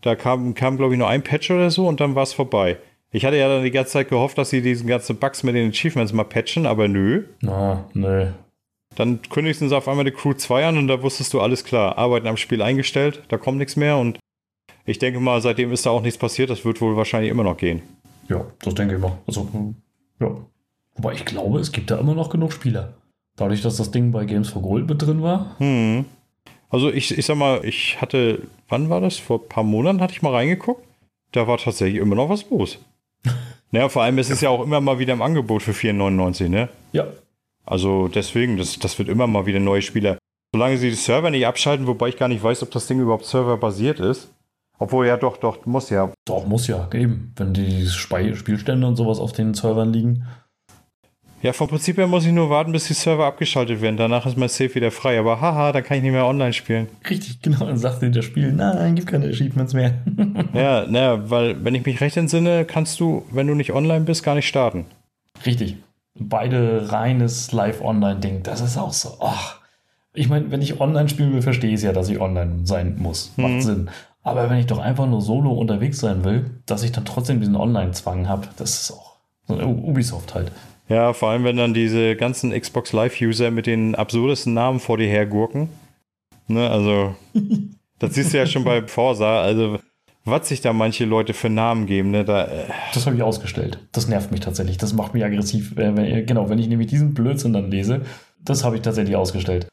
Da kam, kam glaube ich, nur ein Patch oder so und dann war es vorbei. Ich hatte ja dann die ganze Zeit gehofft, dass sie diesen ganzen Bugs mit den Achievements mal patchen, aber nö. Na, nö. Dann kündigten sie auf einmal die Crew 2 an und da wusstest du, alles klar, Arbeiten am Spiel eingestellt, da kommt nichts mehr und ich denke mal, seitdem ist da auch nichts passiert, das wird wohl wahrscheinlich immer noch gehen. Ja, das denke ich mal. Also, hm, ja. Wobei ich glaube, es gibt da immer noch genug Spieler. Dadurch, dass das Ding bei Games for Gold mit drin war. Hm. Also ich, ich sag mal, ich hatte, wann war das? Vor ein paar Monaten hatte ich mal reingeguckt. Da war tatsächlich immer noch was los. naja, vor allem, es ist ja auch immer mal wieder im Angebot für 4,99, ne? Ja, Also deswegen, das, das wird immer mal wieder neue Spieler. Solange sie die Server nicht abschalten, wobei ich gar nicht weiß, ob das Ding überhaupt serverbasiert ist. Obwohl, ja doch, doch, muss ja. doch, muss ja, eben. Wenn die Spielstände und sowas auf den Servern liegen. Ja, vom Prinzip her muss ich nur warten, bis die Server abgeschaltet werden. Danach ist mein Safe wieder frei. Aber haha, dann kann ich nicht mehr online spielen. Richtig, genau. Dann sagt dir das Spiel, nein, gibt keine Achievements mehr. Ja, naja, weil, wenn ich mich recht entsinne, kannst du, wenn du nicht online bist, gar nicht starten. Richtig. Beide reines Live-Online-Ding. Das ist auch so. Ach. Ich meine, wenn ich online spielen will, verstehe ich es ja, dass ich online sein muss. Macht Mhm. Sinn. Aber wenn ich doch einfach nur solo unterwegs sein will, dass ich dann trotzdem diesen Online-Zwang habe, das ist auch so Ubisoft halt. Ja, vor allem, wenn dann diese ganzen Xbox Live-User mit den absurdesten Namen vor dir hergurken. Ne, also, das siehst du ja schon bei Forsa. Also, was sich da manche Leute für Namen geben, ne, da, äh, Das habe ich ausgestellt. Das nervt mich tatsächlich. Das macht mich aggressiv. Äh, wenn, genau, wenn ich nämlich diesen Blödsinn dann lese, das habe ich tatsächlich ausgestellt.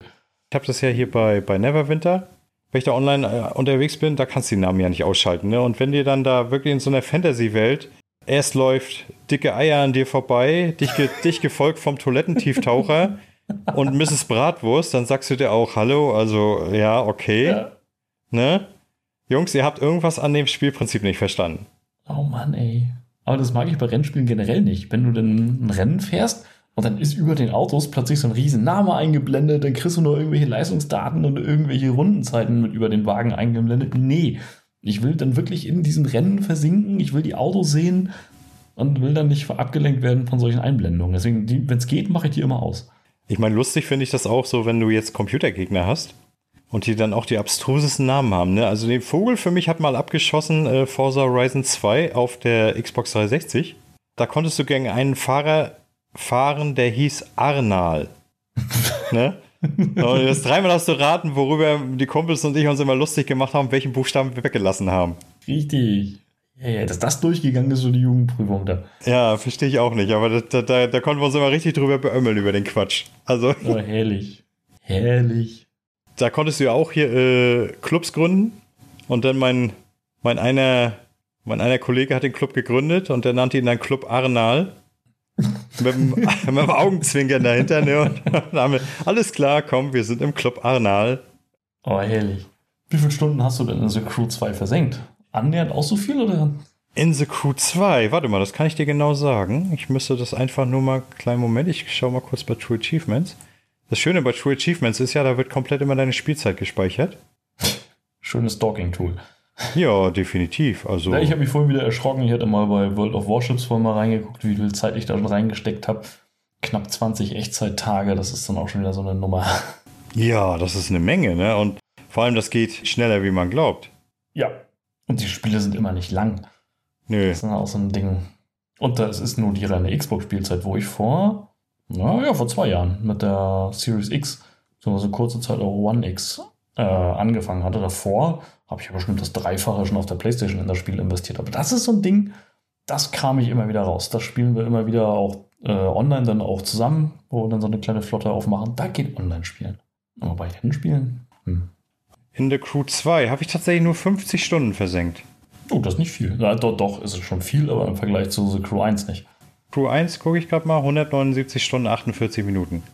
ich habe das ja hier bei, bei Neverwinter. Wenn ich da online äh, unterwegs bin, da kannst du die Namen ja nicht ausschalten. Ne? Und wenn dir dann da wirklich in so einer Fantasy-Welt erst läuft dicke Eier an dir vorbei, dich, ge dich gefolgt vom Toilettentieftaucher und Mrs. Bratwurst, dann sagst du dir auch Hallo, also ja, okay. Ja. Ne? Jungs, ihr habt irgendwas an dem Spielprinzip nicht verstanden. Oh Mann, ey. Aber das mag ich bei Rennspielen generell nicht. Wenn du dann ein Rennen fährst und dann ist über den Autos plötzlich so ein riesen Name eingeblendet, dann kriegst du nur irgendwelche Leistungsdaten und irgendwelche Rundenzeiten mit über den Wagen eingeblendet. Nee, ich will dann wirklich in diesem Rennen versinken, ich will die Autos sehen und will dann nicht abgelenkt werden von solchen Einblendungen. Deswegen, wenn es geht, mache ich die immer aus. Ich meine, lustig finde ich das auch so, wenn du jetzt Computergegner hast und die dann auch die abstrusesten Namen haben. Ne? Also den Vogel für mich hat mal abgeschossen äh, Forza Horizon 2 auf der Xbox 360. Da konntest du gegen einen Fahrer fahren, der hieß Arnal. ne? Das dreimal hast du raten, worüber die Kumpels und ich uns immer lustig gemacht haben, welchen Buchstaben wir weggelassen haben. Richtig. Ja, ja, dass das durchgegangen ist, so die Jugendprüfung da. Ja, verstehe ich auch nicht, aber da, da, da konnten wir uns immer richtig drüber beömmeln über den Quatsch. Also. Oh, herrlich. Herrlich. Da konntest du ja auch hier äh, Clubs gründen. Und dann mein, mein einer, mein einer Kollege hat den Club gegründet und der nannte ihn dann Club Arnal. Mit, dem, mit dem Augenzwinkern dahinter. Ne? Und dann haben wir, alles klar, komm, wir sind im Club Arnal. Oh, herrlich. Wie viele Stunden hast du denn in The Crew 2 versenkt? Annähernd auch so viel oder? In The Crew 2, warte mal, das kann ich dir genau sagen. Ich müsste das einfach nur mal, kleinen Moment, ich schaue mal kurz bei True Achievements. Das Schöne bei True Achievements ist ja, da wird komplett immer deine Spielzeit gespeichert. Schönes Stalking-Tool. Ja, definitiv. Also Ja, ich habe mich vorhin wieder erschrocken. Ich hatte mal bei World of Warships vorhin mal reingeguckt, wie viel Zeit ich da schon reingesteckt habe. Knapp 20 Echtzeit-Tage, das ist dann auch schon wieder so eine Nummer. ja, das ist eine Menge, ne? Und vor allem, das geht schneller, wie man glaubt. Ja. Und die Spiele sind immer nicht lang. Nö. Das ist dann auch so ein Ding. Und das ist nur die reine Xbox-Spielzeit, wo ich vor, naja, vor zwei Jahren mit der Series X, so eine kurze Zeit auch One X, äh, angefangen hatte. Davor habe ich ja bestimmt das Dreifache schon auf der Playstation in das Spiel investiert. Aber das ist so ein Ding, das kam ich immer wieder raus. Das spielen wir immer wieder auch äh, online dann auch zusammen, wo wir dann so eine kleine Flotte aufmachen. Da geht Online-Spielen. Aber bei Rennspielen, hm. In The Crew 2 habe ich tatsächlich nur 50 Stunden versenkt. Oh, das ist nicht viel. Ja, doch, doch, ist es schon viel, aber im Vergleich zu The Crew 1 nicht. Crew 1 gucke ich gerade mal, 179 Stunden, 48 Minuten.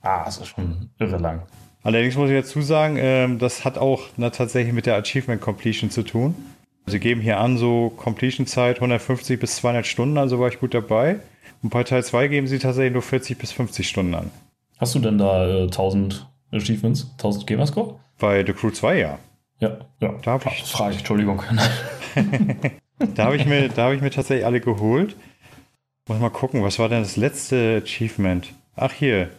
Ah, das ist schon irre lang. Allerdings muss ich dazu sagen, ähm, das hat auch na, tatsächlich mit der Achievement Completion zu tun. Sie geben hier an, so Completion-Zeit 150 bis 200 Stunden, also war ich gut dabei. Und bei Teil 2 geben sie tatsächlich nur 40 bis 50 Stunden an. Hast du denn da äh, 1000 Achievements, 1000 Gamerscore? Bei The Crew 2 ja. Ja, ja. Da habe ich, Das frage ich, Entschuldigung. da hab ich, mir, da hab ich mir tatsächlich alle geholt. Muss mal gucken, was war denn das letzte Achievement? Ach hier,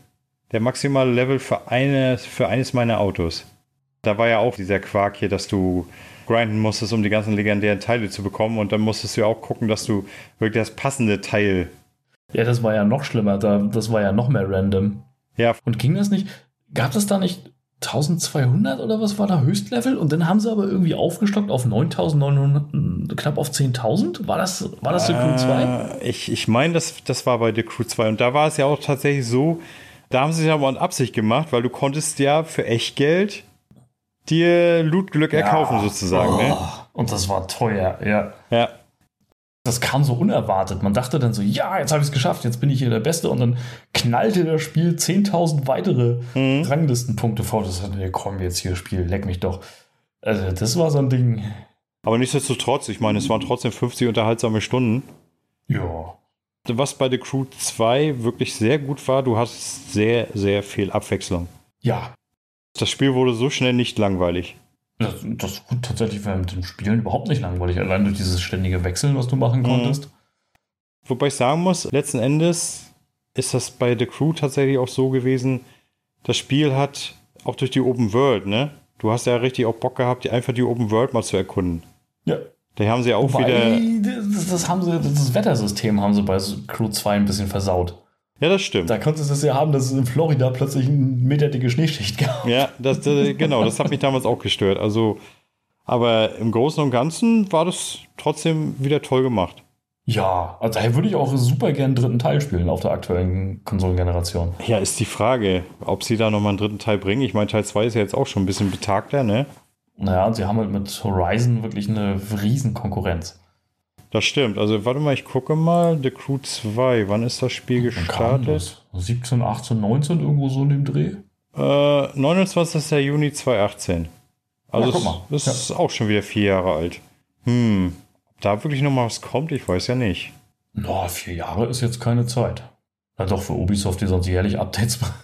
der maximale Level für, eine, für eines meiner Autos. Da war ja auch dieser Quark hier, dass du grinden musstest, um die ganzen legendären Teile zu bekommen. Und dann musstest du ja auch gucken, dass du wirklich das passende Teil. ja, das war ja noch schlimmer. Da, das war ja noch mehr random. Ja, Und ging das nicht? Gab es da nicht 1200 oder was war da Höchstlevel? Und dann haben sie aber irgendwie aufgestockt auf 9900, knapp auf 10.000? War das, war das The Crew 2? Äh, ich ich meine, das, das war bei The Crew 2. Und da war es ja auch tatsächlich so, da haben sie es ja aber in Absicht gemacht, weil du konntest ja für Echtgeld dir Lootglück erkaufen sozusagen. Ne? Oh, und das war teuer, ja. Ja, Das kam so unerwartet. Man dachte dann so, ja, jetzt habe ich es geschafft, jetzt bin ich hier der Beste. Und dann knallte das Spiel 10.000 weitere Mhm. Ranglistenpunkte vor. Das hat, nee, komm jetzt hier, Spiel, leck mich doch. Also, das war so ein Ding. aber nichtsdestotrotz, ich meine, es waren trotzdem 50 unterhaltsame Stunden. Ja. Was bei The Crew 2 wirklich sehr gut war, du hast sehr, sehr viel Abwechslung. Ja, Das Spiel wurde so schnell nicht langweilig. Das, das gut, tatsächlich war mit dem Spielen überhaupt nicht langweilig, allein durch dieses ständige Wechseln, was du machen Mhm. konntest. Wobei ich sagen muss, letzten Endes ist das bei The Crew tatsächlich auch so gewesen, das Spiel hat auch durch die Open World, ne? Du hast ja richtig auch Bock gehabt, die- einfach die Open World mal zu erkunden. Ja. Da haben sie auch Wobei, wieder. das, das, haben sie, das Wettersystem haben sie bei Crew 2 ein bisschen versaut. Ja, das stimmt. Da konntest du es ja haben, dass es in Florida plötzlich eine meterdicke Schneeschicht gab. Ja, das, das, genau, das hat mich damals auch gestört. Also, aber im Großen und Ganzen war das trotzdem wieder toll gemacht. Ja, also daher würde ich auch super gern einen dritten Teil spielen auf der aktuellen Konsolengeneration. Ja, ist die Frage, ob sie da nochmal einen dritten Teil bringen. Ich meine, Teil 2 ist ja jetzt auch schon ein bisschen betagter, ne? Naja, und sie haben halt mit Horizon wirklich eine riesen Konkurrenz. Das stimmt. Also, warte mal, ich gucke mal. The Crew 2, wann ist das Spiel gestartet? das? 17, 18, 19 irgendwo so in dem Dreh? Äh, 29. Juni 2018. Also, Ja, guck mal. das ist auch schon wieder vier Jahre alt. Hm, ob da wirklich nochmal was kommt, ich weiß ja nicht. Na, vier Jahre ist jetzt keine Zeit. Na doch, für Ubisoft, die sonst jährlich Updates machen.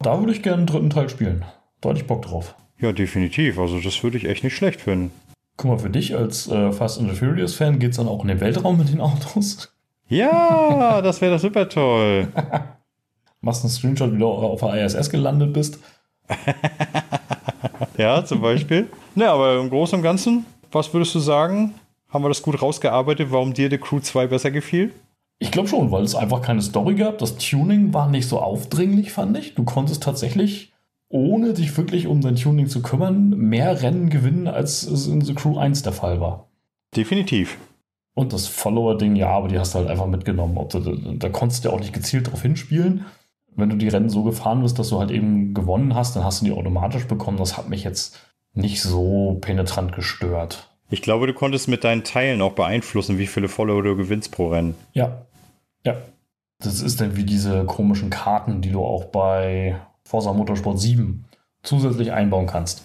Da würde ich gerne einen dritten Teil spielen. Da hätte ich Bock drauf. Ja, definitiv. Also, das würde ich echt nicht schlecht finden. Guck mal, für dich als äh, Fast and the Furious Fan geht es dann auch in den Weltraum mit den Autos. Ja, das wäre doch super toll. Machst einen Screenshot, wie du auf der ISS gelandet bist. Ja, zum Beispiel. Ne, aber im Großen und Ganzen, was würdest du sagen? Haben wir das gut rausgearbeitet, warum dir The Crew 2 besser gefiel? Ich glaube schon, weil es einfach keine Story gab. Das Tuning war nicht so aufdringlich, fand ich. Du konntest tatsächlich ohne dich wirklich um dein Tuning zu kümmern, mehr Rennen gewinnen, als es in The Crew 1 der Fall war. Definitiv. Und das Follower-Ding, ja, aber die hast du halt einfach mitgenommen. Ob du, da konntest du ja auch nicht gezielt drauf hinspielen. Wenn du die Rennen so gefahren bist, dass du halt eben gewonnen hast, dann hast du die automatisch bekommen. Das hat mich jetzt nicht so penetrant gestört. Ich glaube, du konntest mit deinen Teilen auch beeinflussen, wie viele Follower du gewinnst pro Rennen. Ja. Ja. Das ist dann wie diese komischen Karten, die du auch bei Forza Motorsport 7 zusätzlich einbauen kannst.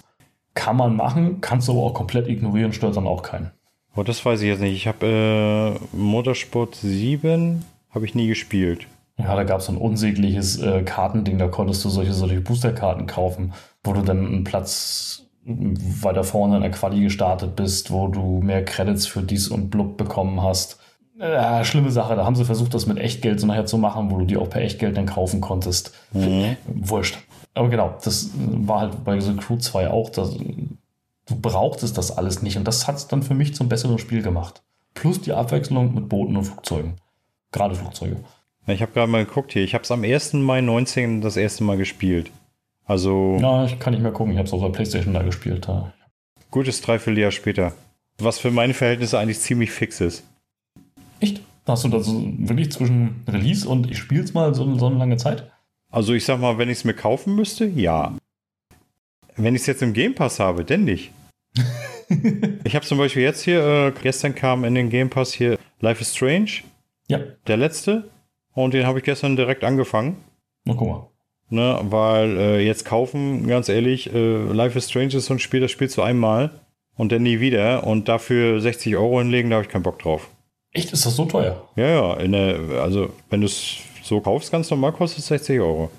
Kann man machen, kannst du aber auch komplett ignorieren, stört dann auch keinen. Oh, das weiß ich jetzt nicht. Ich habe äh, Motorsport 7 habe ich nie gespielt. Ja, da gab es so ein unsägliches äh, Kartending, da konntest du solche, solche Boosterkarten kaufen, wo du dann einen Platz weiter vorne in der Quali gestartet bist, wo du mehr Credits für dies und blub bekommen hast. Ja, schlimme Sache, da haben sie versucht, das mit Echtgeld so nachher zu machen, wo du die auch per Echtgeld dann kaufen konntest. Mhm. Wurscht. Aber genau, das war halt bei The Crew 2 auch. Das, du brauchtest das alles nicht. Und das hat es dann für mich zum besseren Spiel gemacht. Plus die Abwechslung mit Booten und Flugzeugen. Gerade Flugzeuge. Ich habe gerade mal geguckt hier. Ich habe es am 1. Mai 19 das erste Mal gespielt. Also. Ja, ich kann nicht mehr gucken. Ich habe es auf der Playstation da gespielt. Ja. Gutes Dreivierteljahr später. Was für meine Verhältnisse eigentlich ziemlich fix ist. Echt? Hast du da so wirklich zwischen Release und ich spiele es mal so, so eine lange Zeit? Also ich sag mal, wenn ich es mir kaufen müsste, ja. Wenn ich es jetzt im Game Pass habe, denn nicht. ich habe zum Beispiel jetzt hier, äh, gestern kam in den Game Pass hier Life is Strange. Ja. Der letzte. Und den habe ich gestern direkt angefangen. Na, guck mal. Ne, weil äh, jetzt kaufen, ganz ehrlich, äh, Life is Strange ist so ein Spiel, das spielst du einmal und dann nie wieder. Und dafür 60 Euro hinlegen, da habe ich keinen Bock drauf. Echt? Ist das so teuer? Ja, ja. Der, also, wenn du es so kaufst, ganz normal, kostet es 60 Euro.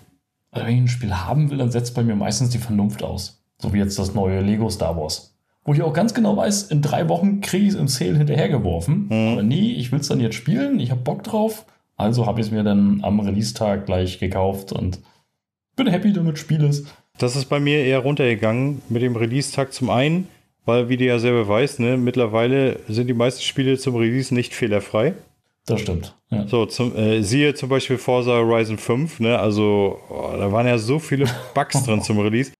Also, wenn ich ein Spiel haben will, dann setzt bei mir meistens die Vernunft aus. So wie jetzt das neue Lego Star Wars. Wo ich auch ganz genau weiß, in drei Wochen kriege ich es im Sale hinterhergeworfen. Mhm. Aber nee, ich will es dann jetzt spielen, ich habe Bock drauf. Also habe ich es mir dann am Release-Tag gleich gekauft und bin happy damit, spiele es. Das ist bei mir eher runtergegangen mit dem Release-Tag zum einen, weil, wie du ja selber weißt, ne, mittlerweile sind die meisten Spiele zum Release nicht fehlerfrei. Das stimmt. Ja. So, zum, äh, siehe zum Beispiel Forza Horizon 5, ne? Also, oh, da waren ja so viele Bugs drin zum Release.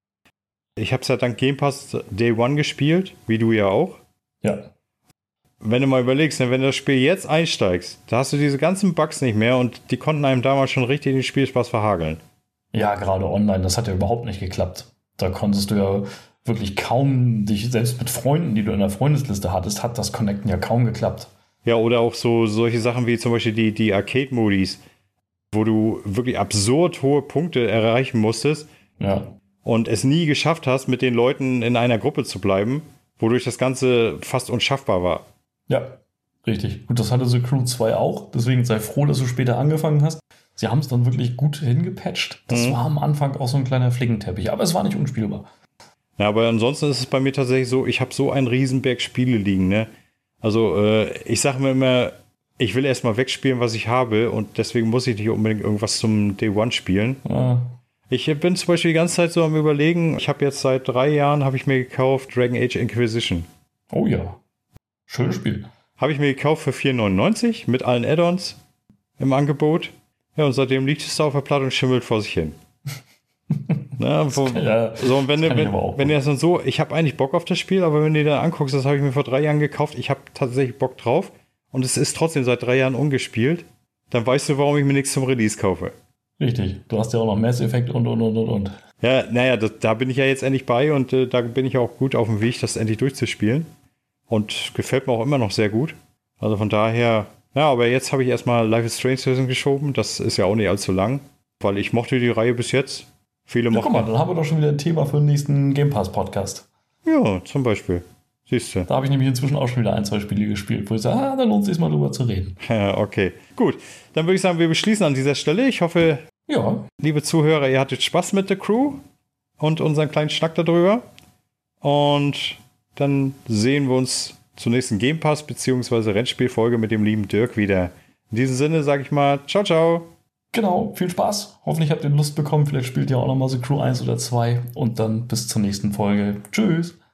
Ich habe es ja dank Game Pass Day One gespielt, wie du ja auch. Ja. Wenn du mal überlegst, ne, wenn du das Spiel jetzt einsteigst, da hast du diese ganzen Bugs nicht mehr und die konnten einem damals schon richtig den Spielspaß verhageln. Ja, gerade online, das hat ja überhaupt nicht geklappt. Da konntest du ja wirklich kaum dich, selbst mit Freunden, die du in der Freundesliste hattest, hat das Connecten ja kaum geklappt. Ja, oder auch so solche Sachen wie zum Beispiel die, die Arcade-Modis, wo du wirklich absurd hohe Punkte erreichen musstest. Ja. Und es nie geschafft hast, mit den Leuten in einer Gruppe zu bleiben, wodurch das Ganze fast unschaffbar war. Ja, richtig. Gut, das hatte The Crew 2 auch. Deswegen sei froh, dass du später angefangen hast. Sie haben es dann wirklich gut hingepatcht. Das mhm. war am Anfang auch so ein kleiner Flickenteppich, aber es war nicht unspielbar. Ja, aber ansonsten ist es bei mir tatsächlich so, ich habe so einen Riesenberg Spiele liegen, ne? Also, äh, ich sage mir immer, ich will erstmal wegspielen, was ich habe und deswegen muss ich nicht unbedingt irgendwas zum Day One spielen. Ja. Ich bin zum Beispiel die ganze Zeit so am überlegen, ich habe jetzt seit drei Jahren, habe ich mir gekauft Dragon Age Inquisition. Oh ja, schönes Spiel. Habe ich mir gekauft für 4,99 mit allen Add-ons im Angebot. Ja, und seitdem liegt es da auf der Platte und schimmelt vor sich hin. Ne, wo, ja, so, und wenn, du, wenn, wenn ihr dann so, ich habe eigentlich Bock auf das Spiel, aber wenn du dir dann anguckst, das habe ich mir vor drei Jahren gekauft, ich habe tatsächlich Bock drauf und es ist trotzdem seit drei Jahren ungespielt, dann weißt du, warum ich mir nichts zum Release kaufe. Richtig, du hast ja auch noch Mass Effect und und und und und. Ja, naja, das, da bin ich ja jetzt endlich bei und äh, da bin ich auch gut auf dem Weg, das endlich durchzuspielen. Und gefällt mir auch immer noch sehr gut. Also von daher, ja, aber jetzt habe ich erstmal Life is Strange geschoben, das ist ja auch nicht allzu lang, weil ich mochte die Reihe bis jetzt. Viele ja, guck mal, dann haben wir doch schon wieder ein Thema für den nächsten Game Pass Podcast. Ja, zum Beispiel. Siehst du. Da habe ich nämlich inzwischen auch schon wieder ein, zwei Spiele gespielt, wo ich sage, ah, da lohnt es sich mal drüber zu reden. Ja, okay. Gut. Dann würde ich sagen, wir beschließen an dieser Stelle. Ich hoffe, ja. liebe Zuhörer, ihr hattet Spaß mit der Crew und unseren kleinen Schnack darüber. Und dann sehen wir uns zur nächsten Game Pass bzw. Rennspielfolge mit dem lieben Dirk wieder. In diesem Sinne sage ich mal, ciao, ciao. Genau, viel Spaß. Hoffentlich habt ihr Lust bekommen. Vielleicht spielt ihr auch nochmal so Crew 1 oder 2. Und dann bis zur nächsten Folge. Tschüss.